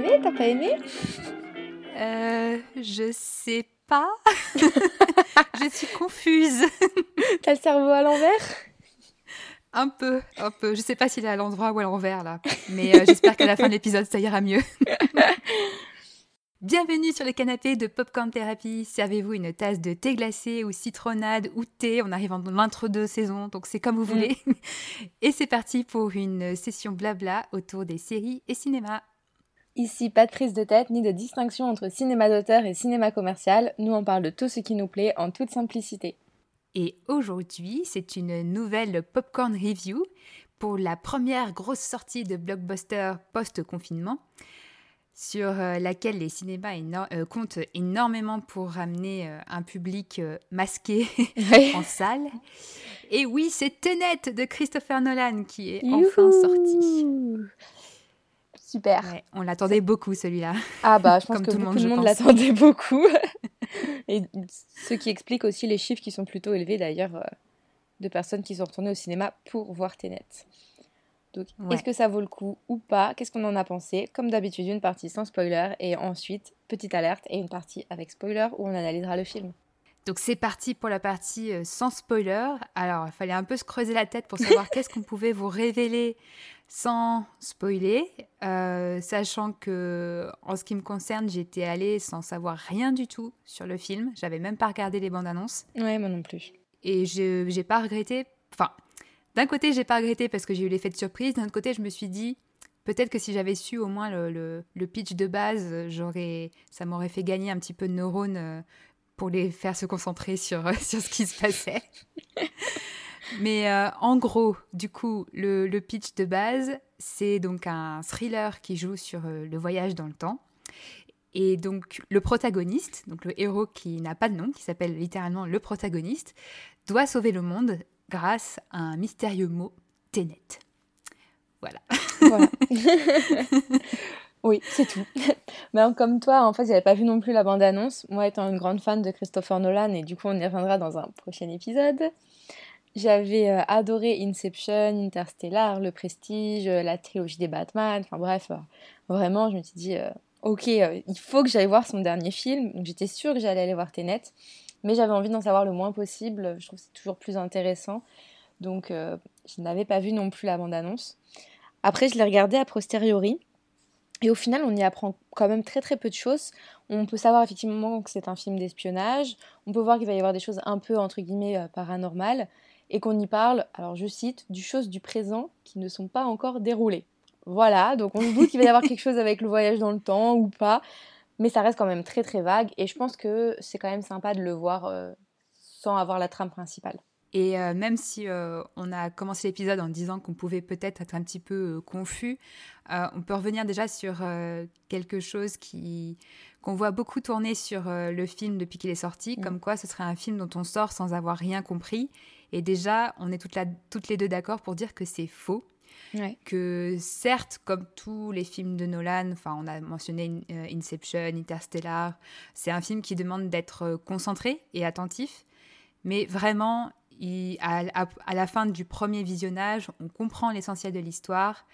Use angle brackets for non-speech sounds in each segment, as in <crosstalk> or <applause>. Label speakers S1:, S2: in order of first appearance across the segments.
S1: T'as aimé T'as pas aimé?
S2: Euh, Je sais pas. <laughs> je suis confuse.
S1: T'as le cerveau à l'envers?
S2: Un peu, un peu. Je sais pas s'il est à l'endroit ou à l'envers là, mais euh, j'espère qu'à la fin de l'épisode ça ira mieux. <laughs> Bienvenue sur le canapé de Popcorn Therapy. Servez-vous une tasse de thé glacé ou citronnade ou thé. On arrive dans l'entre-deux saisons, donc c'est comme vous mm. voulez. Et c'est parti pour une session blabla autour des séries et cinéma.
S1: Ici, pas de prise de tête ni de distinction entre cinéma d'auteur et cinéma commercial. Nous, on parle de tout ce qui nous plaît en toute simplicité.
S2: Et aujourd'hui, c'est une nouvelle Popcorn Review pour la première grosse sortie de blockbuster post-confinement sur euh, laquelle les cinémas euh, comptent énormément pour ramener euh, un public masqué <laughs> <laughs> en salle. Et oui, c'est Tenet de Christopher Nolan qui est enfin sorti.
S1: Super.
S2: on l'attendait beaucoup celui-là.
S1: Ah bah je <laughs> pense que tout le monde l'attendait beaucoup. <laughs> Et ce qui explique aussi les chiffres qui sont plutôt élevés d'ailleurs de personnes qui sont retournées au cinéma pour voir Tenet. Donc, est-ce que ça vaut le coup ou pas? Qu'est-ce qu'on en a pensé? Comme d'habitude, une partie sans spoiler et ensuite, petite alerte et une partie avec spoiler où on analysera le film.
S2: Donc c'est parti pour la partie euh, sans spoiler. Alors il fallait un peu se creuser la tête pour savoir <laughs> qu'est-ce qu'on pouvait vous révéler sans spoiler, euh, sachant que en ce qui me concerne, j'étais allée sans savoir rien du tout sur le film. J'avais même pas regardé les bandes annonces.
S1: Ouais, moi non plus.
S2: Et je j'ai pas regretté. Enfin, d'un côté, j'ai pas regretté parce que j'ai eu l'effet de surprise. D'un autre côté, je me suis dit, peut-être que si j'avais su au moins le, pitch de base, j'aurais, ça m'aurait fait gagner un petit peu de neurones euh, pour les faire se concentrer sur, <laughs> sur ce qui se passait. Mais euh, en gros, du coup, le, pitch de base, c'est donc un thriller qui joue sur euh, le voyage dans le temps. Et donc le protagoniste, donc le héros qui n'a pas de nom, qui s'appelle littéralement le protagoniste, doit sauver le monde grâce à un mystérieux mot, Ténet. Voilà. <laughs>
S1: oui, c'est tout. Mais <laughs> comme toi, en fait, j'avais pas vu non plus la bande-annonce. Moi, étant une grande fan de Christopher Nolan, et du coup, on y reviendra dans un prochain épisode. J'avais euh, adoré Inception, Interstellar, Le Prestige, euh, la trilogie des Batman. Enfin bref, euh, vraiment, je me suis dit, ok, il faut que j'aille voir son dernier film. J'étais sûre que j'allais aller voir Tenet mais j'avais envie d'en savoir le moins possible. Je trouve que c'est toujours plus intéressant. Donc, je n'avais pas vu non plus la bande-annonce. Après, je l'ai regardé a posteriori. Et au final, on y apprend quand même très très peu de choses. On peut savoir effectivement que c'est un film d'espionnage. On peut voir qu'il va y avoir des choses un peu, entre guillemets, euh, paranormales. Et qu'on y parle, alors je cite, du choses du présent qui ne sont pas encore déroulées. Voilà, donc on se doute qu'il va y avoir quelque chose avec le voyage dans le temps ou pas mais ça reste quand même très très vague et je pense que c'est quand même sympa de le voir euh, sans avoir la trame principale.
S2: Et euh, même si euh, on a commencé l'épisode en disant qu'on pouvait peut-être être un petit peu confus, on peut revenir déjà sur quelque chose qui qu'on voit beaucoup tourner sur le film depuis qu'il est sorti, mm. comme quoi ce serait un film dont on sort sans avoir rien compris. Et déjà, on est toutes, toutes les deux d'accord pour dire que c'est faux. Que certes, comme tous les films de Nolan, enfin on a mentionné euh, Inception, Interstellar, c'est un film qui demande d'être euh, concentré et attentif, mais vraiment, à, la fin du premier visionnage, on comprend l'essentiel de l'histoire,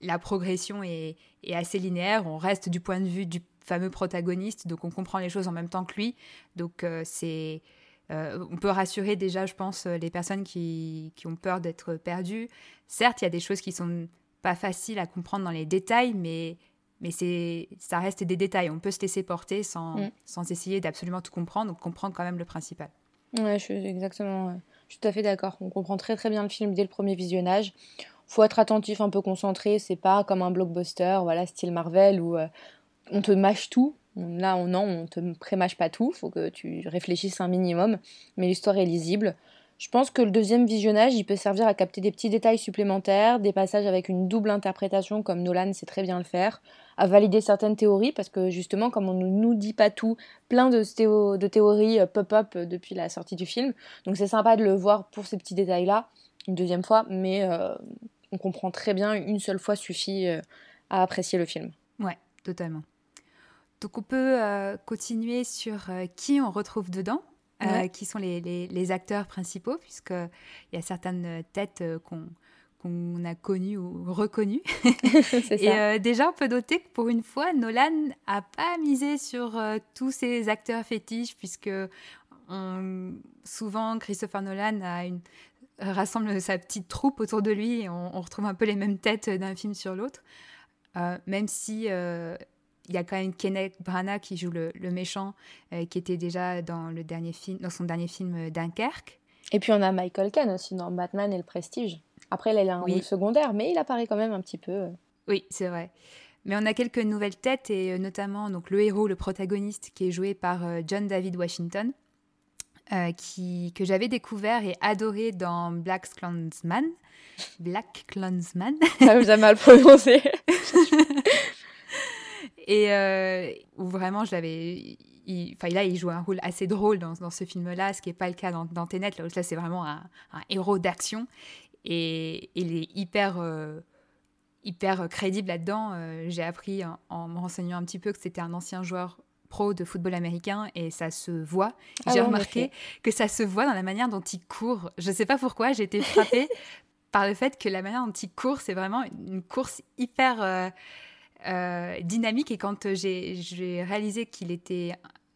S2: la progression est, assez linéaire, on reste du point de vue du fameux protagoniste, donc on comprend les choses en même temps que lui, donc euh, c'est euh, on peut rassurer déjà, je pense, euh, les personnes qui, ont peur d'être perdues. Certes, il y a des choses qui sont pas faciles à comprendre dans les détails, mais, mais c'est, ça reste des détails. On peut se laisser porter sans, mm. sans essayer d'absolument tout comprendre, donc comprendre quand même le principal.
S1: Ouais, je suis exactement, je suis tout à fait d'accord. On comprend très très bien le film dès le premier visionnage. Faut être attentif, un peu concentré. C'est pas comme un blockbuster, voilà, style Marvel où euh, on te mâche tout. Là, on, non, on te prémâche pas tout, faut que tu réfléchisses un minimum, mais l'histoire est lisible. Je pense que le deuxième visionnage, il peut servir à capter des petits détails supplémentaires, des passages avec une double interprétation comme Nolan sait très bien le faire, à valider certaines théories, parce que justement, comme on ne nous dit pas tout, plein de, de théories euh, pop-up euh, depuis la sortie du film. Donc c'est sympa de le voir pour ces petits détails-là, une deuxième fois, mais euh, on comprend très bien, une seule fois suffit à apprécier le film.
S2: Ouais, totalement. Donc on peut continuer sur qui on retrouve dedans, euh, qui sont les, acteurs principaux, puisqu'il y a certaines têtes qu'on qu'on a connu ou reconnu. <laughs> <laughs> et euh, déjà, on peut noter que pour une fois, Nolan n'a pas misé sur euh, tous ces acteurs fétiches, puisque souvent Christopher Nolan a une, rassemble sa petite troupe autour de lui et on, retrouve un peu les mêmes têtes d'un film sur l'autre. Euh, même si il y a quand même Kenneth Branagh qui joue le, méchant, qui était déjà dans, le dernier film, dans son dernier film Dunkerque.
S1: Et puis on a Michael Caine aussi dans Batman et le Prestige. Après, il a un rôle secondaire, mais il apparaît quand même un petit peu. Euh.
S2: Oui, c'est vrai. Mais on a quelques nouvelles têtes, et euh, notamment donc, le héros, le protagoniste, qui est joué par euh, John David Washington, qui, que j'avais découvert et adoré dans Black Clansman. Black Clansman.
S1: Vous avez mal prononcé. <laughs>
S2: et où vraiment, je l'avais Enfin, là, il joue un rôle assez drôle dans, dans ce film-là, ce qui n'est pas le cas dans, dans Tenet. Là, là c'est vraiment un, un héros d'action. Et il est hyper, euh, hyper crédible là-dedans. Euh, j'ai appris en, me renseignant un petit peu que c'était un ancien joueur pro de football américain et ça se voit. Ah j'ai remarqué que ça se voit dans la manière dont il court. Je ne sais pas pourquoi, j'ai été frappée <laughs> par le fait que la manière dont il court, c'est vraiment une course hyper euh, dynamique. Et quand j'ai réalisé qu'il était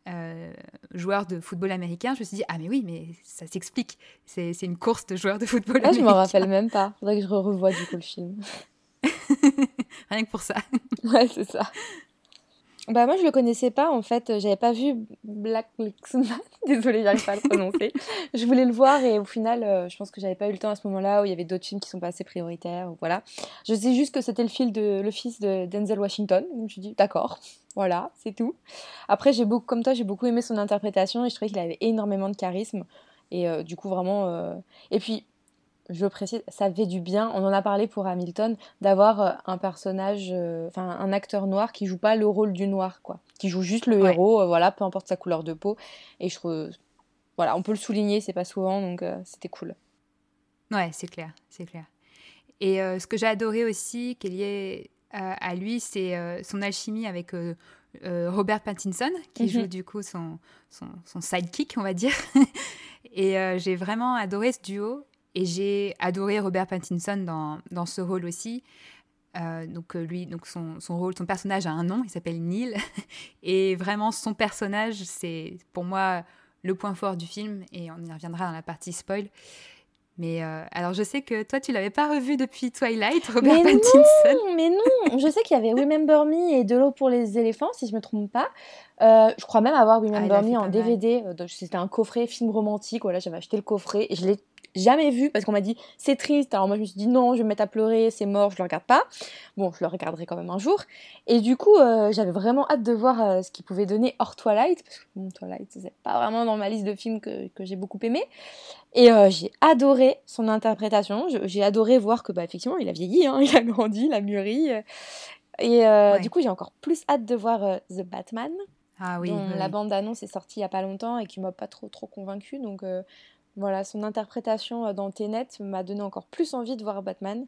S2: euh, joueur de football américain, je me suis dit, ah mais oui, mais ça s'explique. C'est une course de joueurs de football
S1: ah, américain. Je me rappelle même pas. Faudrait que je revoie du coup le film. <laughs>
S2: Rien que pour ça.
S1: ouais, c'est ça. Bah moi je le connaissais pas en fait, j'avais pas vu Black Lixman, <laughs> désolée j'arrive pas à le prononcer. <laughs> je voulais le voir et au final euh, je pense que j'avais pas eu le temps à ce moment-là où il y avait d'autres films qui sont pas assez prioritaires, voilà. Je sais juste que c'était le, fil de, le fils de Denzel Washington, donc je me suis dit d'accord, <laughs> voilà, c'est tout. Après j'ai beaucoup, comme toi j'ai beaucoup aimé son interprétation et je trouvais qu'il avait énormément de charisme et euh, du coup vraiment... Euh, et puis je précise, ça fait du bien, on en a parlé pour Hamilton, d'avoir euh, un personnage, euh, enfin un acteur noir qui joue pas le rôle du noir, quoi. Qui joue juste le héros, euh, voilà, peu importe sa couleur de peau. Et je trouve, voilà, on peut le souligner, c'est pas souvent, donc c'était cool.
S2: Ouais, c'est clair, c'est clair. Et ce que j'ai adoré aussi, qui est lié à, lui, c'est son alchimie avec Robert Pattinson, qui joue mhm. du coup son, son, son, sidekick, on va dire. <laughs> Et j'ai vraiment adoré ce duo. Et j'ai adoré Robert Pattinson dans, dans ce rôle aussi. Euh, donc euh, lui, donc son, son, rôle, son personnage a un nom, il s'appelle Neil. <laughs> Et vraiment, son personnage, c'est pour moi le point fort du film. Et on y reviendra dans la partie spoil. Mais euh, alors, je sais que toi, tu l'avais pas revu depuis Twilight, Robert
S1: mais
S2: Pattinson.
S1: Non, <laughs> mais non, je sais qu'il y avait Remember Me et De l'eau pour les éléphants, si je me trompe pas. je crois même avoir Remember ah, Me en DVD. C'était un coffret film romantique. Voilà, j'avais acheté le coffret et je l'ai jamais vu parce qu'on m'a dit c'est triste. Alors moi je me suis dit non, je vais me mettre à pleurer, c'est mort, je le regarde pas. Bon, je le regarderai quand même un jour. Et du coup, euh, j'avais vraiment hâte de voir euh, ce qu'il pouvait donner hors Twilight parce que bon, Twilight c'est pas vraiment dans ma liste de films que, que j'ai beaucoup aimé. Et euh, j'ai adoré son interprétation. J'ai adoré voir que bah effectivement il a vieilli, hein, <laughs> il a grandi, il a mûri. Et du coup, j'ai encore plus hâte de voir The Batman.
S2: Ah oui,
S1: La bande annonce est sortie il y a pas longtemps et qui m'a pas trop trop convaincue. Donc voilà, son interprétation euh, dans Tenet m'a donné encore plus envie de voir Batman.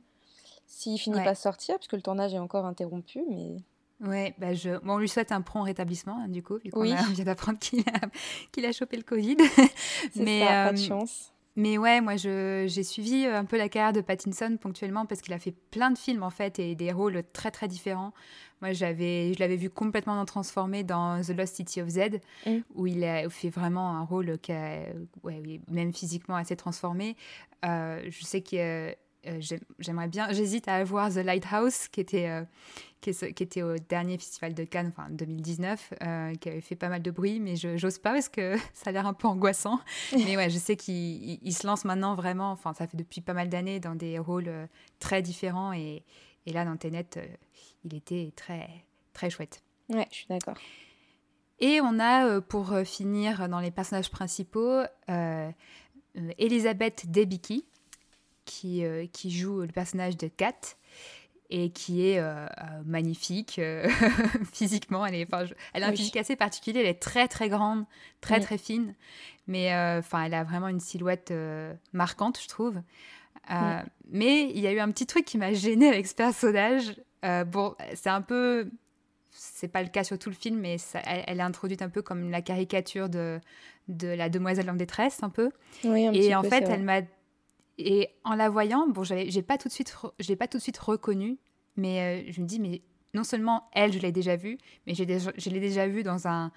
S1: S'il finit pas de sortir, puisque le tournage est encore interrompu, mais...
S2: Ouais, bah je... on lui souhaite un prompt rétablissement, hein, du coup, vu qu'on vient d'apprendre qu'il a... <laughs> qu'il a chopé le Covid. <laughs>
S1: mais, ça, pas de euh, chance.
S2: Mais ouais, moi j'ai suivi euh, un peu la carrière de Pattinson ponctuellement parce qu'il a fait plein de films en fait et des rôles très très différents. Moi j'avais, je l'avais vu complètement transformé dans The Lost City of Z mm. où il a fait vraiment un rôle qui a, ouais, même physiquement assez transformé. Euh, je sais que euh, j'aimerais bien, j'hésite à voir The Lighthouse qui était qui, était au dernier festival de Cannes, enfin 2019, euh, qui avait fait pas mal de bruit, mais je n'ose pas parce que <laughs> ça a l'air un peu angoissant. <laughs> mais ouais, je sais qu'il se lance maintenant vraiment, enfin ça fait depuis pas mal d'années dans des rôles euh, très différents et, et là dans Tenet, euh, il était très très chouette.
S1: Ouais, je suis d'accord.
S2: Et on a, pour finir dans les personnages principaux, Elisabeth Debicki, qui, qui joue le personnage de Kat et qui est euh, euh, magnifique euh, <laughs> physiquement. Elle, est, elle a un physique assez particulier, elle est très très grande, très très fine, mais enfin elle a vraiment une silhouette marquante, je trouve. Mais il y a eu un petit truc qui m'a gênée avec ce personnage. bon, c'est un peu, c'est pas le cas sur tout le film, mais ça, elle, est introduite un peu comme la caricature de, de la demoiselle en détresse, un peu.
S1: Oui, un
S2: et
S1: en
S2: fait, elle m'a Et en la voyant, bon, j'ai pas tout de suite, je l'ai pas tout de suite reconnue, mais je me dis, mais non seulement elle, je l'ai déjà vue, mais je l'ai déjà vue dans un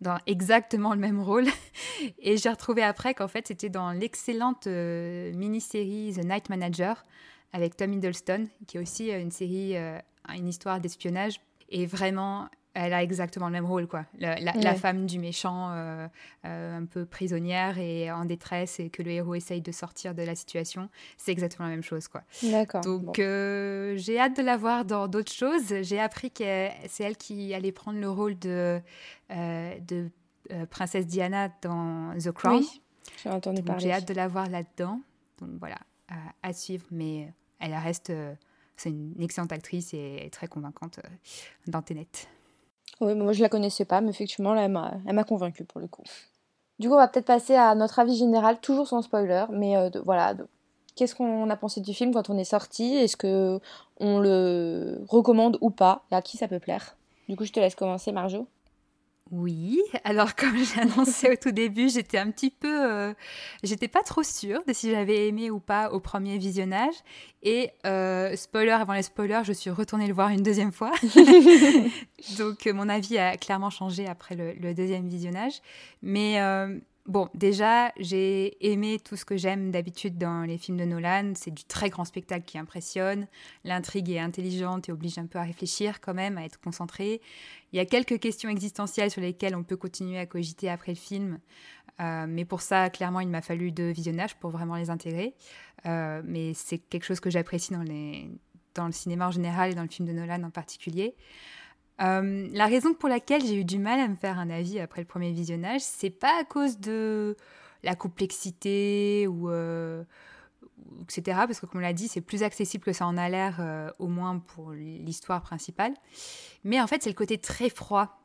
S2: dans exactement le même rôle. <laughs> Et j'ai retrouvé après qu'en fait, c'était dans l'excellente euh, mini-série The Night Manager avec Tom Hiddleston, qui est aussi euh, une série, euh, une histoire d'espionnage. Et vraiment, elle a exactement le même rôle, quoi. La, femme du méchant, euh, euh, un peu prisonnière et en détresse, et que le héros essaye de sortir de la situation, c'est exactement la même chose, quoi.
S1: D'accord.
S2: Donc, euh, j'ai hâte de la voir dans d'autres choses. J'ai appris que c'est elle qui allait prendre le rôle de, de princesse Diana dans The Crown.
S1: Oui, j'ai entendu parler.
S2: J'ai hâte de la voir là-dedans. Donc voilà, à suivre. Mais elle reste, c'est une excellente actrice et très convaincante dans Tenet.
S1: Oui, moi je la connaissais pas, mais effectivement, là, elle m'a convaincue pour le coup. Du coup, on va peut-être passer à notre avis général, toujours sans spoiler, mais euh, voilà, qu'est-ce qu'on a pensé du film quand on est sorti? Est-ce que on le recommande ou pas? Et à qui ça peut plaire? Du coup, je te laisse commencer, Marjo.
S2: Oui, alors comme j'ai annoncé au tout début, j'étais un petit peu, euh, j'étais pas trop sûre de si j'avais aimé ou pas au premier visionnage. Et euh, spoiler avant les spoilers, je suis retournée le voir une deuxième fois. <laughs> Donc mon avis a clairement changé après le, deuxième visionnage. Mais euh, Bon, déjà, j'ai aimé tout ce que j'aime d'habitude dans les films de Nolan. C'est du très grand spectacle qui impressionne. L'intrigue est intelligente et oblige un peu à réfléchir quand même, à être concentré. Il y a quelques questions existentielles sur lesquelles on peut continuer à cogiter après le film. Euh, mais pour ça, clairement, il m'a fallu deux visionnages pour vraiment les intégrer. Euh, mais c'est quelque chose que j'apprécie dans, dans le cinéma en général et dans le film de Nolan en particulier. Euh, la raison pour laquelle j'ai eu du mal à me faire un avis après le premier visionnage, c'est pas à cause de la complexité ou euh, etc. Parce que comme on l'a dit, c'est plus accessible que ça en a l'air, euh, au moins pour l'histoire principale. Mais en fait, c'est le côté très froid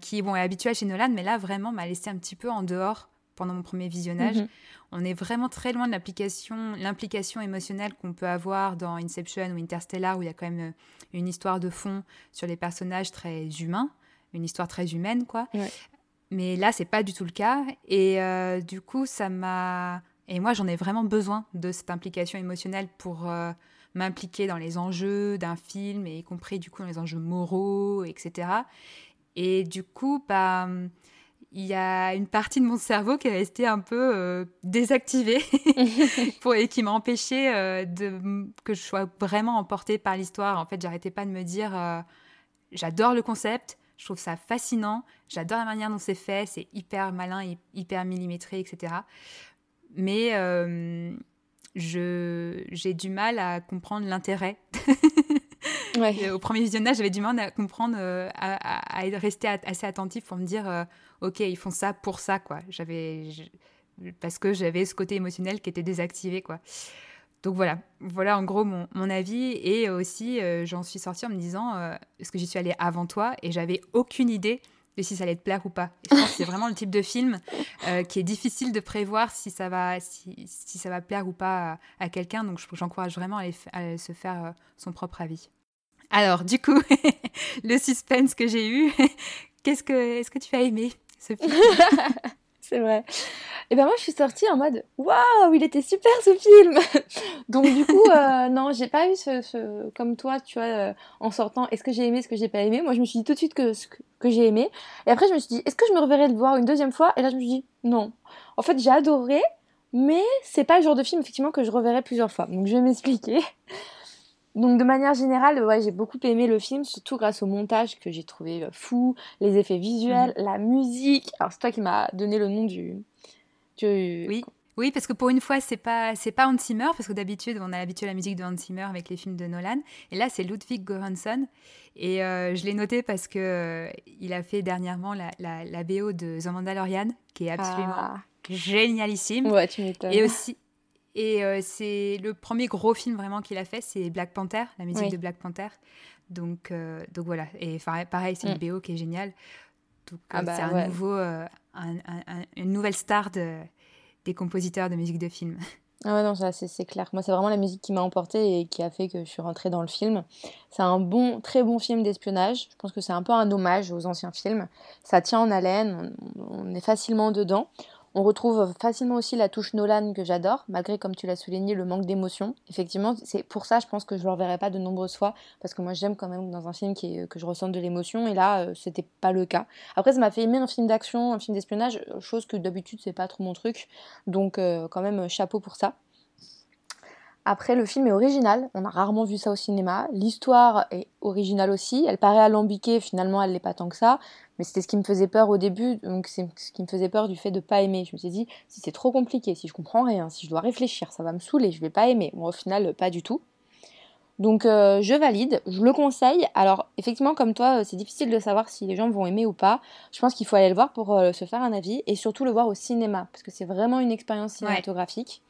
S2: qui bon, est habituel chez Nolan, mais là vraiment m'a laissé un petit peu en dehors pendant mon premier visionnage. Mhm. On est vraiment très loin de l'application, l'implication émotionnelle qu'on peut avoir dans Inception ou Interstellar, où il y a quand même euh, une histoire de fond sur les personnages très humains, une histoire très humaine, quoi. Mais là, c'est pas du tout le cas. Et euh, du coup, ça m'a. Et moi, j'en ai vraiment besoin de cette implication émotionnelle pour euh, m'impliquer dans les enjeux d'un film, et y compris du coup dans les enjeux moraux, etc. Et du coup, bah il y a une partie de mon cerveau qui est restée un peu euh, désactivée <laughs> pour, et qui m'a empêché euh, de, que je sois vraiment emportée par l'histoire. En fait, j'arrêtais pas de me dire euh, j'adore le concept, je trouve ça fascinant, j'adore la manière dont c'est fait, c'est hyper malin, hyper millimétré, etc. Mais j'ai du mal à comprendre l'intérêt. <laughs> Au premier visionnage, j'avais du mal à comprendre, à, à, rester assez attentif pour me dire ok, ils font ça pour ça, quoi. J'avais, parce que j'avais ce côté émotionnel qui était désactivé, quoi. Donc voilà, voilà en gros mon, mon avis. Et aussi, euh, j'en suis sortie en me disant, euh, est-ce que j'y suis allée avant toi et j'avais aucune idée de si ça allait te plaire ou pas. c'est vraiment le type de film euh, qui est difficile de prévoir si ça va, si, ça va plaire ou pas à, quelqu'un. Donc j'encourage vraiment à, se faire son propre avis. Alors, du coup, <laughs> le suspense que j'ai eu, <laughs> qu'est-ce que, est-ce que tu as aimé <laughs>
S1: c'est vrai. Et ben moi je suis sortie en mode waouh, il était super ce film. Donc du coup euh, non, j'ai pas eu ce, comme toi, tu vois, euh, en sortant, est-ce que j'ai aimé, ce que j'ai pas aimé? Moi je me suis dit tout de suite que que, j'ai aimé. Et après je me suis dit est-ce que je me reverrais le voir une deuxième fois? Et là je me suis dit non. En fait j'ai adoré, mais c'est pas le genre de film effectivement que je reverrai plusieurs fois. Donc je vais m'expliquer. Donc de manière générale, ouais, j'ai beaucoup aimé le film, surtout grâce au montage que j'ai trouvé euh, fou, les effets visuels, mhm. la musique. Alors c'est toi qui m'as donné le nom du,
S2: Oui. Oui, parce que pour une fois, c'est pas c'est pas Hans Zimmer, parce que d'habitude, on a l'habitude à la musique de Hans Zimmer avec les films de Nolan. Et là, c'est Ludwig Göransson. Et euh, je l'ai noté parce que euh, il a fait dernièrement la, la, la, BO de The Mandalorian, qui est absolument ah. génialissime.
S1: Ouais, tu m'étonnes.
S2: Et aussi, et euh, c'est le premier gros film vraiment qu'il a fait, c'est Black Panther, la musique de Black Panther. Donc, euh, donc voilà. Et pareil, c'est une mm. BO qui est géniale. Donc ah euh, bah c'est un nouveau, une nouvelle star de, des compositeurs de musique de film.
S1: Ah ouais, non, c'est clair. Moi, c'est vraiment la musique qui m'a emportée et qui a fait que je suis rentrée dans le film. C'est un bon, très bon film d'espionnage. Je pense que c'est un peu un hommage aux anciens films. Ça tient en haleine, on est facilement dedans On retrouve facilement aussi la touche Nolan que j'adore, malgré, comme tu l'as souligné, le manque d'émotion. Effectivement, c'est pour ça, je pense que je ne le reverrai pas de nombreuses fois, parce que moi j'aime quand même dans un film qui que je ressente de l'émotion, et là, euh, c'était pas le cas. Après, ça m'a fait aimer un film d'action, un film d'espionnage, chose que d'habitude, c'est pas trop mon truc. Donc, euh, quand même, chapeau pour ça. Après, le film est original, on a rarement vu ça au cinéma. L'histoire est originale aussi, elle paraît alambiquée, finalement elle l'est pas tant que ça, mais c'était ce qui me faisait peur au début, donc c'est ce qui me faisait peur du fait de pas aimer. Je me suis dit, si c'est trop compliqué, si je comprends rien, si je dois réfléchir, ça va me saouler, je vais pas aimer. Bon, au final, pas du tout. Donc euh, je valide, je le conseille. Alors effectivement, comme toi, c'est difficile de savoir si les gens vont aimer ou pas. Je pense qu'il faut aller le voir pour euh, se faire un avis et surtout le voir au cinéma, parce que c'est vraiment une expérience cinématographique.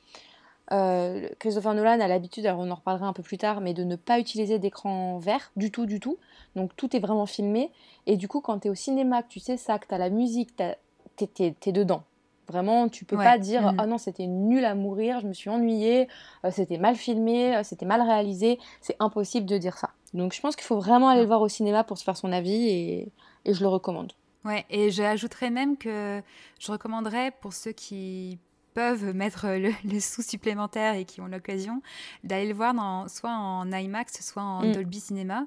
S1: Euh, Christopher Nolan a l'habitude, alors on en reparlera un peu plus tard, mais de ne pas utiliser d'écran vert du tout, du tout. Donc tout est vraiment filmé. Et du coup, quand tu es au cinéma, que tu sais ça, que tu as la musique, tu es, dedans. Vraiment, tu peux pas dire mm-hmm. ah non c'était nul à mourir, je me suis ennuyée, euh, c'était mal filmé, euh, c'était mal réalisé. C'est impossible de dire ça. Donc je pense qu'il faut vraiment aller le voir au cinéma pour se faire son avis et, et je le recommande.
S2: Ouais, et j'ajouterais même que je recommanderais pour ceux qui peuvent mettre le, sous supplémentaire et qui ont l'occasion d'aller le voir dans, soit en IMAX, soit en mm. Dolby Cinema.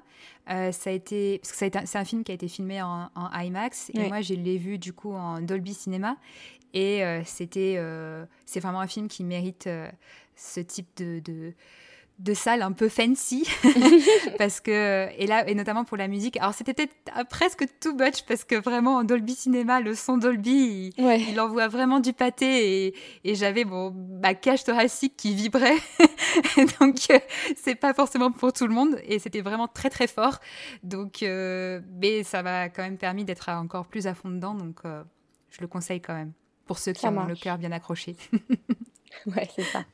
S2: Euh, ça a été, parce que c'est un film qui a été filmé en, IMAX et moi je l'ai vu du coup en Dolby Cinema et euh, c'était, euh, c'est vraiment un film qui mérite ce type de de salle un peu fancy. <laughs> Parce que et là et notamment pour la musique. Alors c'était peut-être euh, presque too much parce que vraiment en Dolby Cinéma le son Dolby il, envoie vraiment du pâté et, et j'avais mon ma cage thoracique qui vibrait. <laughs> Donc euh, c'est pas forcément pour tout le monde. Et c'était vraiment très très fort. Donc euh, mais ça m'a quand même permis d'être encore plus à fond dedans. Donc je le conseille quand même pour ceux qui ont le cœur bien accroché. <laughs>
S1: Ouais c'est ça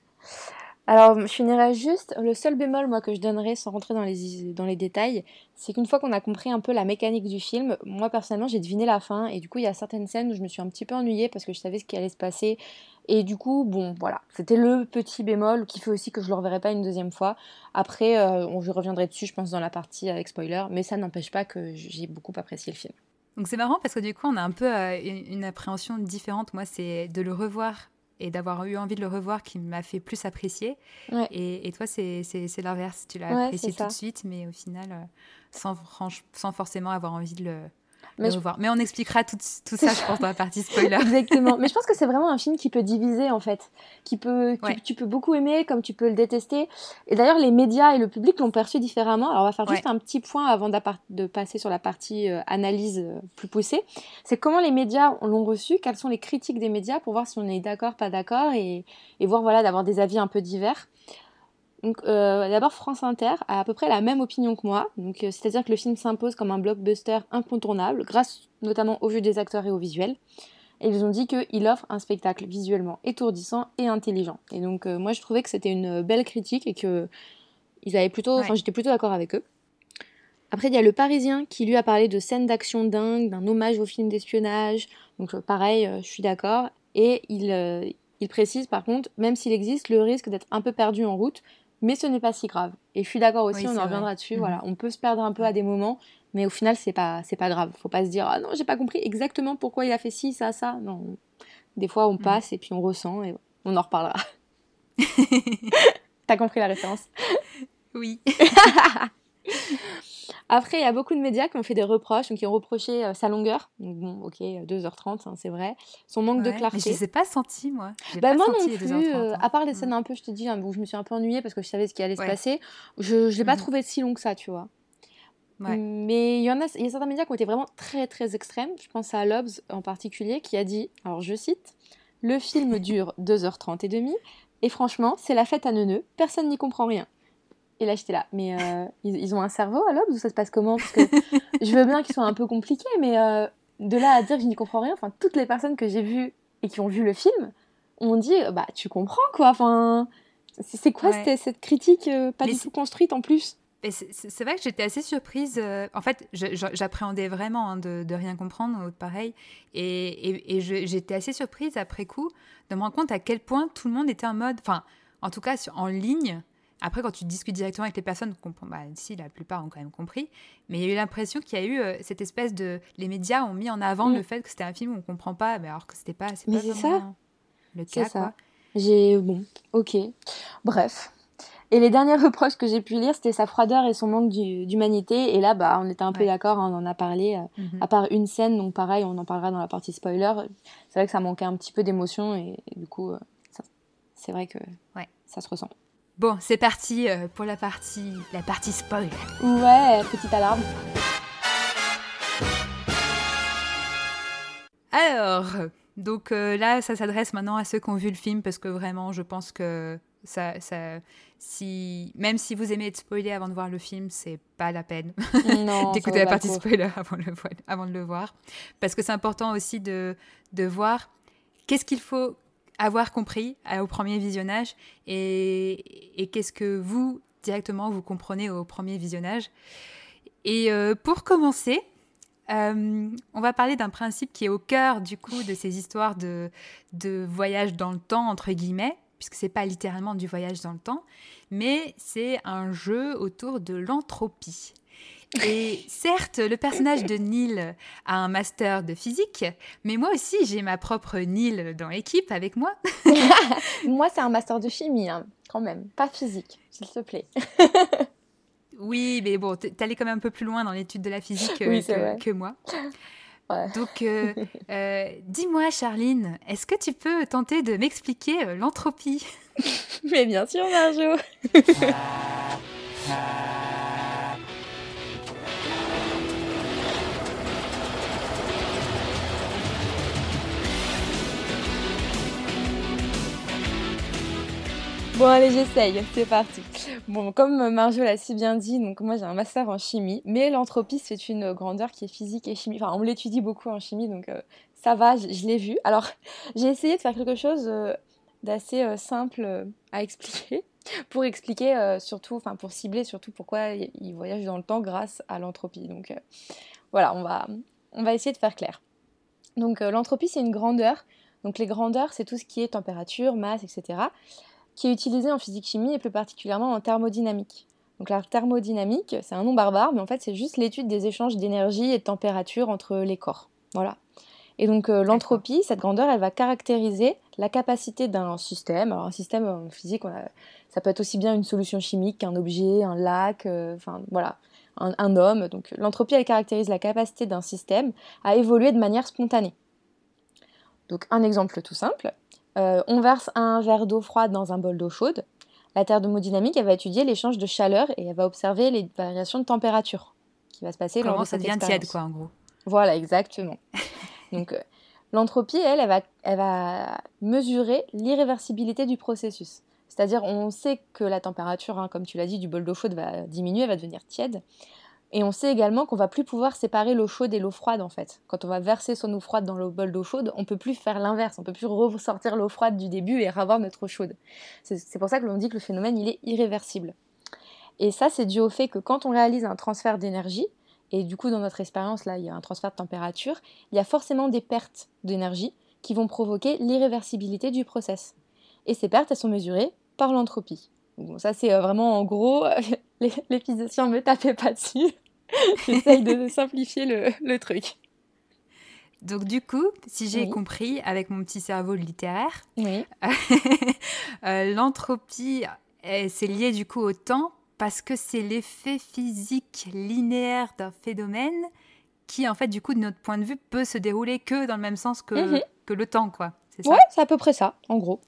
S1: alors, je finirai juste, le seul bémol moi que je donnerais sans rentrer dans les, dans les détails, c'est qu'une fois qu'on a compris un peu la mécanique du film, moi personnellement j'ai deviné la fin et du coup il y a certaines scènes où je me suis un petit peu ennuyée parce que je savais ce qui allait se passer et du coup bon voilà, c'était le petit bémol qui fait aussi que je ne le reverrai pas une deuxième fois. Après, euh, je reviendrai dessus je pense dans la partie avec spoiler, mais ça n'empêche pas que j'ai beaucoup apprécié le film.
S2: Donc c'est marrant parce que du coup on a un peu euh, une appréhension différente. Moi c'est de le revoir et d'avoir eu envie de le revoir qui m'a fait plus apprécier. Et, et, toi, c'est l'inverse. Tu l'as apprécié tout de suite, mais au final, euh, sans, sans forcément avoir envie de le, mais, mais on expliquera tout, tout ça, je pense, dans la partie spoiler. <laughs>
S1: Exactement. Mais je pense que c'est vraiment un film qui peut diviser, en fait. Qui peut, tu, peux beaucoup aimer, comme tu peux le détester. Et d'ailleurs, les médias et le public l'ont perçu différemment. Alors, on va faire juste un petit point avant de passer sur la partie euh, analyse euh, plus poussée. C'est comment les médias l'ont reçu, quelles sont les critiques des médias pour voir si on est d'accord, pas d'accord, et, et voir, voilà, d'avoir des avis un peu divers. Donc, euh, d'abord, France Inter a à peu près la même opinion que moi. Donc, euh, c'est-à-dire que le film s'impose comme un blockbuster incontournable, grâce notamment au jeu des acteurs et au visuel. Et ils ont dit qu'il offre un spectacle visuellement étourdissant et intelligent. Et donc, euh, moi, je trouvais que c'était une belle critique et que ils avaient plutôt, enfin, j'étais plutôt d'accord avec eux. Après, il y a le Parisien qui lui a parlé de scènes d'action dingues, d'un hommage au film d'espionnage. Donc, pareil, je suis d'accord. Et il, il précise par contre, même s'il existe le risque d'être un peu perdu en route, mais ce n'est pas si grave. Et je suis d'accord aussi, on en reviendra dessus. Voilà, mhm. on peut se perdre un peu à des moments, mais au final, c'est pas, c'est pas grave. Faut pas se dire, ah non, j'ai pas compris exactement pourquoi il a fait ci, ça, ça. Non, des fois, on mhm. passe et puis on ressent et on en reparlera. <laughs> T'as compris la référence?
S2: Oui. <laughs>
S1: Après, il y a beaucoup de médias qui ont fait des reproches, qui ont reproché euh, sa longueur. Donc bon, ok, 2h30, hein, c'est vrai. Son manque de clarté. Mais
S2: je ne les ai pas sentis, moi.
S1: Bah, moi non plus, euh, à part les scènes un peu, je te dis, hein, où je me suis un peu ennuyée parce que je savais ce qui allait se passer, je ne l'ai pas mhm. trouvé si long que ça, tu vois. Mais il y en a, il y a certains médias qui ont été vraiment très très extrêmes. Je pense à Lobs en particulier qui a dit, alors je cite, le film <laughs> dure 2h30 et demi et franchement, c'est la fête à neuneux, personne n'y comprend rien. Et là, j'étais là. Mais euh, ils, ont un cerveau à l'Obs ou ça se passe comment? Parce que <laughs> je veux bien qu'ils soient un peu compliqués, mais euh, de là à dire que je n'y comprends rien, enfin, toutes les personnes que j'ai vues et qui ont vu le film ont dit Bah, tu comprends quoi. Enfin, c'est quoi cette, critique euh, pas du tout construite en plus?
S2: C'est vrai que j'étais assez surprise. en fait, j'appréhendais vraiment hein, de, de, rien comprendre, pareil. Et, et, j'étais assez surprise après coup de me rendre compte à quel point tout le monde était en mode, enfin, en tout cas en ligne, après, quand tu discutes directement avec les personnes, bah, si la plupart ont quand même compris, mais il y a eu l'impression qu'il y a eu euh, cette espèce de, les médias ont mis en avant mm. le fait que c'était un film où on comprend pas, mais alors que c'était pas,
S1: c'est pas ça. le cas. Ça. J'ai bon, ok, bref. Et les derniers <laughs> reproches que j'ai pu lire, c'était sa froideur et son manque d'humanité. Et là, bah, on était un peu d'accord, hein, on en a parlé, euh, mhm. à part une scène, donc pareil, on en parlera dans la partie spoiler. C'est vrai que ça manquait un petit peu d'émotion et, du coup, euh, c'est vrai que ouais. ça se ressent.
S2: Bon, c'est parti euh, pour la partie, la partie spoil.
S1: Ouais, petite alarme.
S2: Alors, donc là, ça s'adresse maintenant à ceux qui ont vu le film parce que vraiment, je pense que ça, ça, si, même si vous aimez être spoilé avant de voir le film, c'est pas la peine <laughs> d'écouter la partie spoiler avant, le, avant de le voir. Parce que c'est important aussi de, de voir qu'est-ce qu'il faut avoir compris au premier visionnage et, et qu'est-ce que vous, directement, vous comprenez au premier visionnage. Et euh, pour commencer, euh, on va parler d'un principe qui est au cœur du coup de ces histoires de, de voyage dans le temps, entre guillemets, puisque c'est pas littéralement du voyage dans le temps, mais c'est un jeu autour de l'entropie. Et certes, le personnage de Neil a un master de physique, mais moi aussi j'ai ma propre Neil dans l'équipe avec moi. <laughs>
S1: moi c'est un master de chimie, hein, quand même, pas physique, s'il te plaît. <laughs>
S2: oui, mais bon, t'allais quand même un peu plus loin dans l'étude de la physique que, que, moi. Donc, euh, <laughs> euh, dis-moi, Charline, est-ce que tu peux tenter de m'expliquer euh, l'entropie?
S1: Mais bien sûr, Marjo Bon, allez, j'essaye, c'est parti. Bon, comme Marjo l'a si bien dit, donc moi j'ai un master en chimie, mais l'entropie c'est une grandeur qui est physique et chimie. Enfin, on l'étudie beaucoup en chimie, donc euh, ça va, je, l'ai vu. Alors, <laughs> j'ai essayé de faire quelque chose euh, d'assez euh, simple à expliquer, <laughs> pour expliquer surtout, enfin pour cibler surtout pourquoi il voyage dans le temps grâce à l'entropie. Donc voilà, on va, on va essayer de faire clair. Donc l'entropie c'est une grandeur. Donc les grandeurs c'est tout ce qui est température, masse, etc qui est utilisé en physique-chimie et plus particulièrement en thermodynamique. Donc la thermodynamique, c'est un nom barbare, mais en fait c'est juste l'étude des échanges d'énergie et de température entre les corps. Voilà. Et donc euh, l'entropie, cette grandeur, elle va caractériser la capacité d'un système. Alors un système en physique, ça peut être aussi bien une solution chimique qu'un objet, un lac, euh, enfin voilà, un, un, homme. Donc l'entropie, elle caractérise la capacité d'un système à évoluer de manière spontanée. Donc un exemple tout simple, euh, on verse un verre d'eau froide dans un bol d'eau chaude. La thermodynamique, elle va étudier l'échange de chaleur et elle va observer les variations de température qui va se passer
S2: Comment
S1: lors de
S2: ça devient tiède, quoi, en gros?
S1: Voilà, exactement. <laughs> Donc, euh, l'entropie, elle, elle va, mesurer l'irréversibilité du processus. C'est-à-dire, on sait que la température, hein, comme tu l'as dit, du bol d'eau chaude va diminuer, va devenir tiède. Et on sait également qu'on va plus pouvoir séparer l'eau chaude et l'eau froide en fait. Quand on va verser son eau froide dans le bol d'eau chaude, on peut plus faire l'inverse, on peut plus ressortir l'eau froide du début et avoir notre eau chaude. C'est pour ça que l'on dit que le phénomène il est irréversible. Et ça c'est dû au fait que quand on réalise un transfert d'énergie, et du coup dans notre expérience là il y a un transfert de température, il y a forcément des pertes d'énergie qui vont provoquer l'irréversibilité du process. Et ces pertes elles sont mesurées par l'entropie. Bon, ça c'est euh, vraiment en gros, <laughs> les, les physiciens me tapaient pas dessus. <laughs> J'essaye de simplifier le, truc.
S2: Donc du coup, si j'ai compris avec mon petit cerveau littéraire, <laughs> euh, l'entropie, c'est lié du coup au temps parce que c'est l'effet physique linéaire d'un phénomène qui, en fait, du coup, de notre point de vue, peut se dérouler que dans le même sens que, mhm. que le temps, quoi.
S1: C'est ouais, c'est à peu près ça, en gros.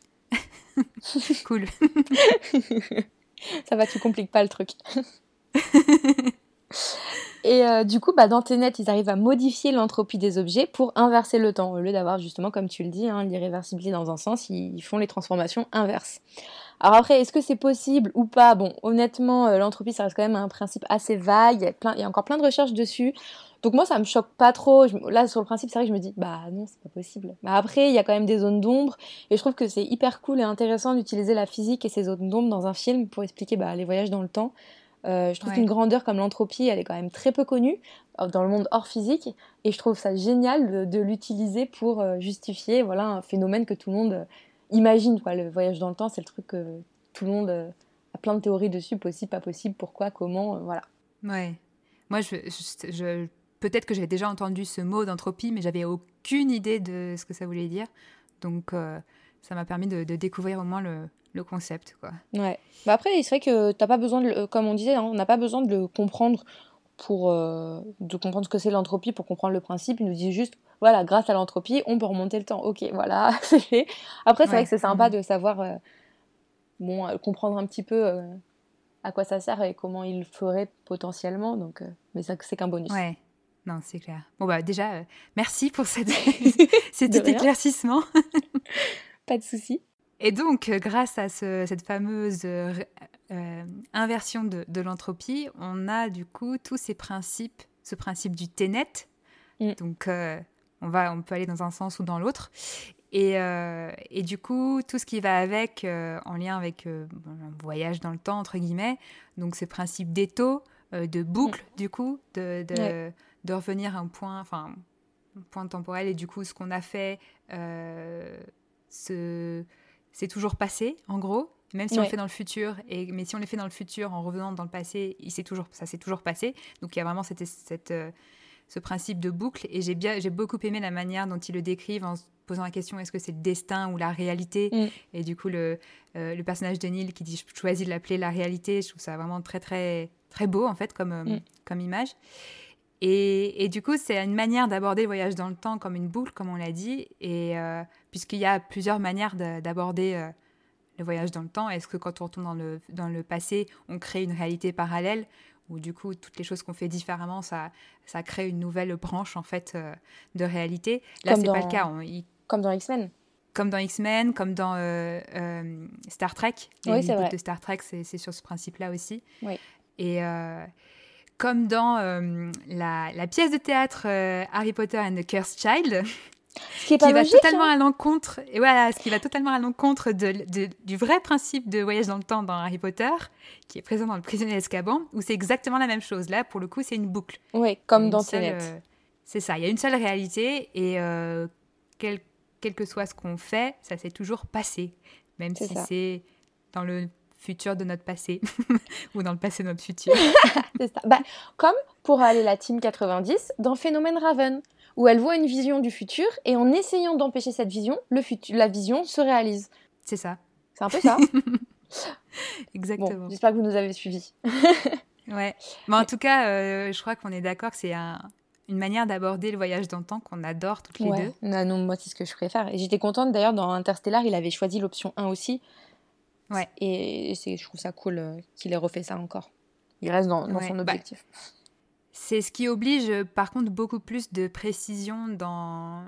S1: <laughs>
S2: cool. <laughs>
S1: ça va, tu compliques pas le truc. <laughs> Et euh, du coup, bah, dans Tenet, ils arrivent à modifier l'entropie des objets pour inverser le temps. Au lieu d'avoir justement, comme tu le dis, hein, l'irréversibilité dans un sens, ils, font les transformations inverses. Alors après, est-ce que c'est possible ou pas? Bon, honnêtement, euh, l'entropie, ça reste quand même un principe assez vague. Il y, a plein, il y a encore plein de recherches dessus. Donc moi, ça me choque pas trop. là, sur le principe, c'est vrai que je me dis, bah non, c'est pas possible. Mais après, il y a quand même des zones d'ombre. Et je trouve que c'est hyper cool et intéressant d'utiliser la physique et ces zones d'ombre dans un film pour expliquer bah, les voyages dans le temps. Euh, je trouve qu'une grandeur comme l'entropie, elle est quand même très peu connue euh, dans le monde hors physique, et je trouve ça génial de, l'utiliser pour euh, justifier voilà un phénomène que tout le monde imagine. Quoi. Le voyage dans le temps, c'est le truc que tout le monde a plein de théories dessus, possible, pas possible, pourquoi, comment, voilà.
S2: Ouais. Moi, je, je, peut-être que j'avais déjà entendu ce mot d'entropie, mais j'avais aucune idée de ce que ça voulait dire. Donc, ça m'a permis de, découvrir au moins le, le concept. Quoi.
S1: Ouais. Bah après, c'est vrai que t'as pas besoin, de, comme on disait, hein, on n'a pas besoin de le comprendre pour euh, de comprendre ce que c'est l'entropie pour comprendre le principe. Il nous dit juste, voilà, grâce à l'entropie, on peut remonter le temps. Ok, voilà, <laughs> c'est fait. Après, c'est vrai que c'est sympa mhm. de savoir, euh, bon, euh, comprendre un petit peu à quoi ça sert et comment il ferait potentiellement. Donc, mais ça, c'est qu'un bonus.
S2: Ouais. Non, c'est clair. Bon, bah, déjà, merci pour cette... <laughs> <laughs> cet éclaircissement. <laughs>
S1: Pas de souci.
S2: Et donc, euh, grâce à cette fameuse euh, euh, inversion de, l'entropie, on a du coup tous ces principes, ce principe du Ténet. Mm. Donc, on, va, on peut aller dans un sens ou dans l'autre. Et, et, du coup, tout ce qui va avec, en lien avec un voyage dans le temps, entre guillemets, donc ce principe d'étau, de boucle, mm. du coup, de, de, revenir à un point, enfin, un point temporel, et du coup, ce qu'on a fait, ce c'est toujours passé, en gros. Même si on le fait dans le futur, et, mais si on les fait dans le futur en revenant dans le passé, il toujours, ça s'est toujours passé. Donc il y a vraiment cette, cette, euh, ce principe de boucle. Et j'ai, beaucoup aimé la manière dont ils le décrivent en se posant la question est-ce que c'est le destin ou la réalité? Mm. Et du coup, le, euh, le personnage de Neil qui dit je choisis de l'appeler la réalité, je trouve ça vraiment très, très, très beau en fait comme, euh, mm. comme image. Et, et, du coup, c'est une manière d'aborder le voyage dans le temps comme une boucle, comme on l'a dit. Et puisqu'il y a plusieurs manières d'aborder euh, le voyage dans le temps. Est-ce que quand on retourne dans le, dans le passé, on crée une réalité parallèle ou du coup toutes les choses qu'on fait différemment, ça, ça crée une nouvelle branche en fait euh, de réalité? Là, c'est pas le cas.
S1: Comme dans X-Men.
S2: Comme dans X-Men, comme dans euh, Star Trek. Les oui, c'est vrai. de Star Trek, c'est sur ce principe-là aussi. Oui. Et comme dans la, la, pièce de théâtre Harry Potter and the Cursed Child,
S1: ce <laughs> qui, est pas
S2: va totalement hein. à l'encontre, et voilà, ce qui va totalement à l'encontre de, du vrai principe de voyage dans le temps dans Harry Potter, qui est présent dans le prisonnier d'Azkaban, où c'est exactement la même chose. Là, pour le coup, c'est une boucle.
S1: Oui, comme dans Tenet. Euh,
S2: c'est ça, il y a une seule réalité, et euh, quel, quel, que soit ce qu'on fait, ça s'est toujours passé, même si c'est dans le futur de notre passé, <laughs> ou dans le passé de notre futur. <laughs>
S1: c'est ça. Bah, comme pour aller la team 90 dans Phénomène Raven où elle voit une vision du futur et en essayant d'empêcher cette vision, le la vision se réalise.
S2: C'est ça.
S1: C'est un peu ça. <laughs>
S2: Exactement.
S1: J'espère que vous nous avez suivis.
S2: ouais. Mais en tout cas, euh, je crois qu'on est d'accord que c'est une manière d'aborder le voyage dans le temps qu'on adore toutes les deux.
S1: Non, non, moi, c'est ce que je préfère. Et j'étais contente d'ailleurs, dans Interstellar, il avait choisi l'option 1 aussi.
S2: Ouais.
S1: Et, je trouve ça cool euh, qu'il ait refait ça encore. Il reste dans, son bah, objectif.
S2: C'est ce qui oblige par contre beaucoup plus de précision dans,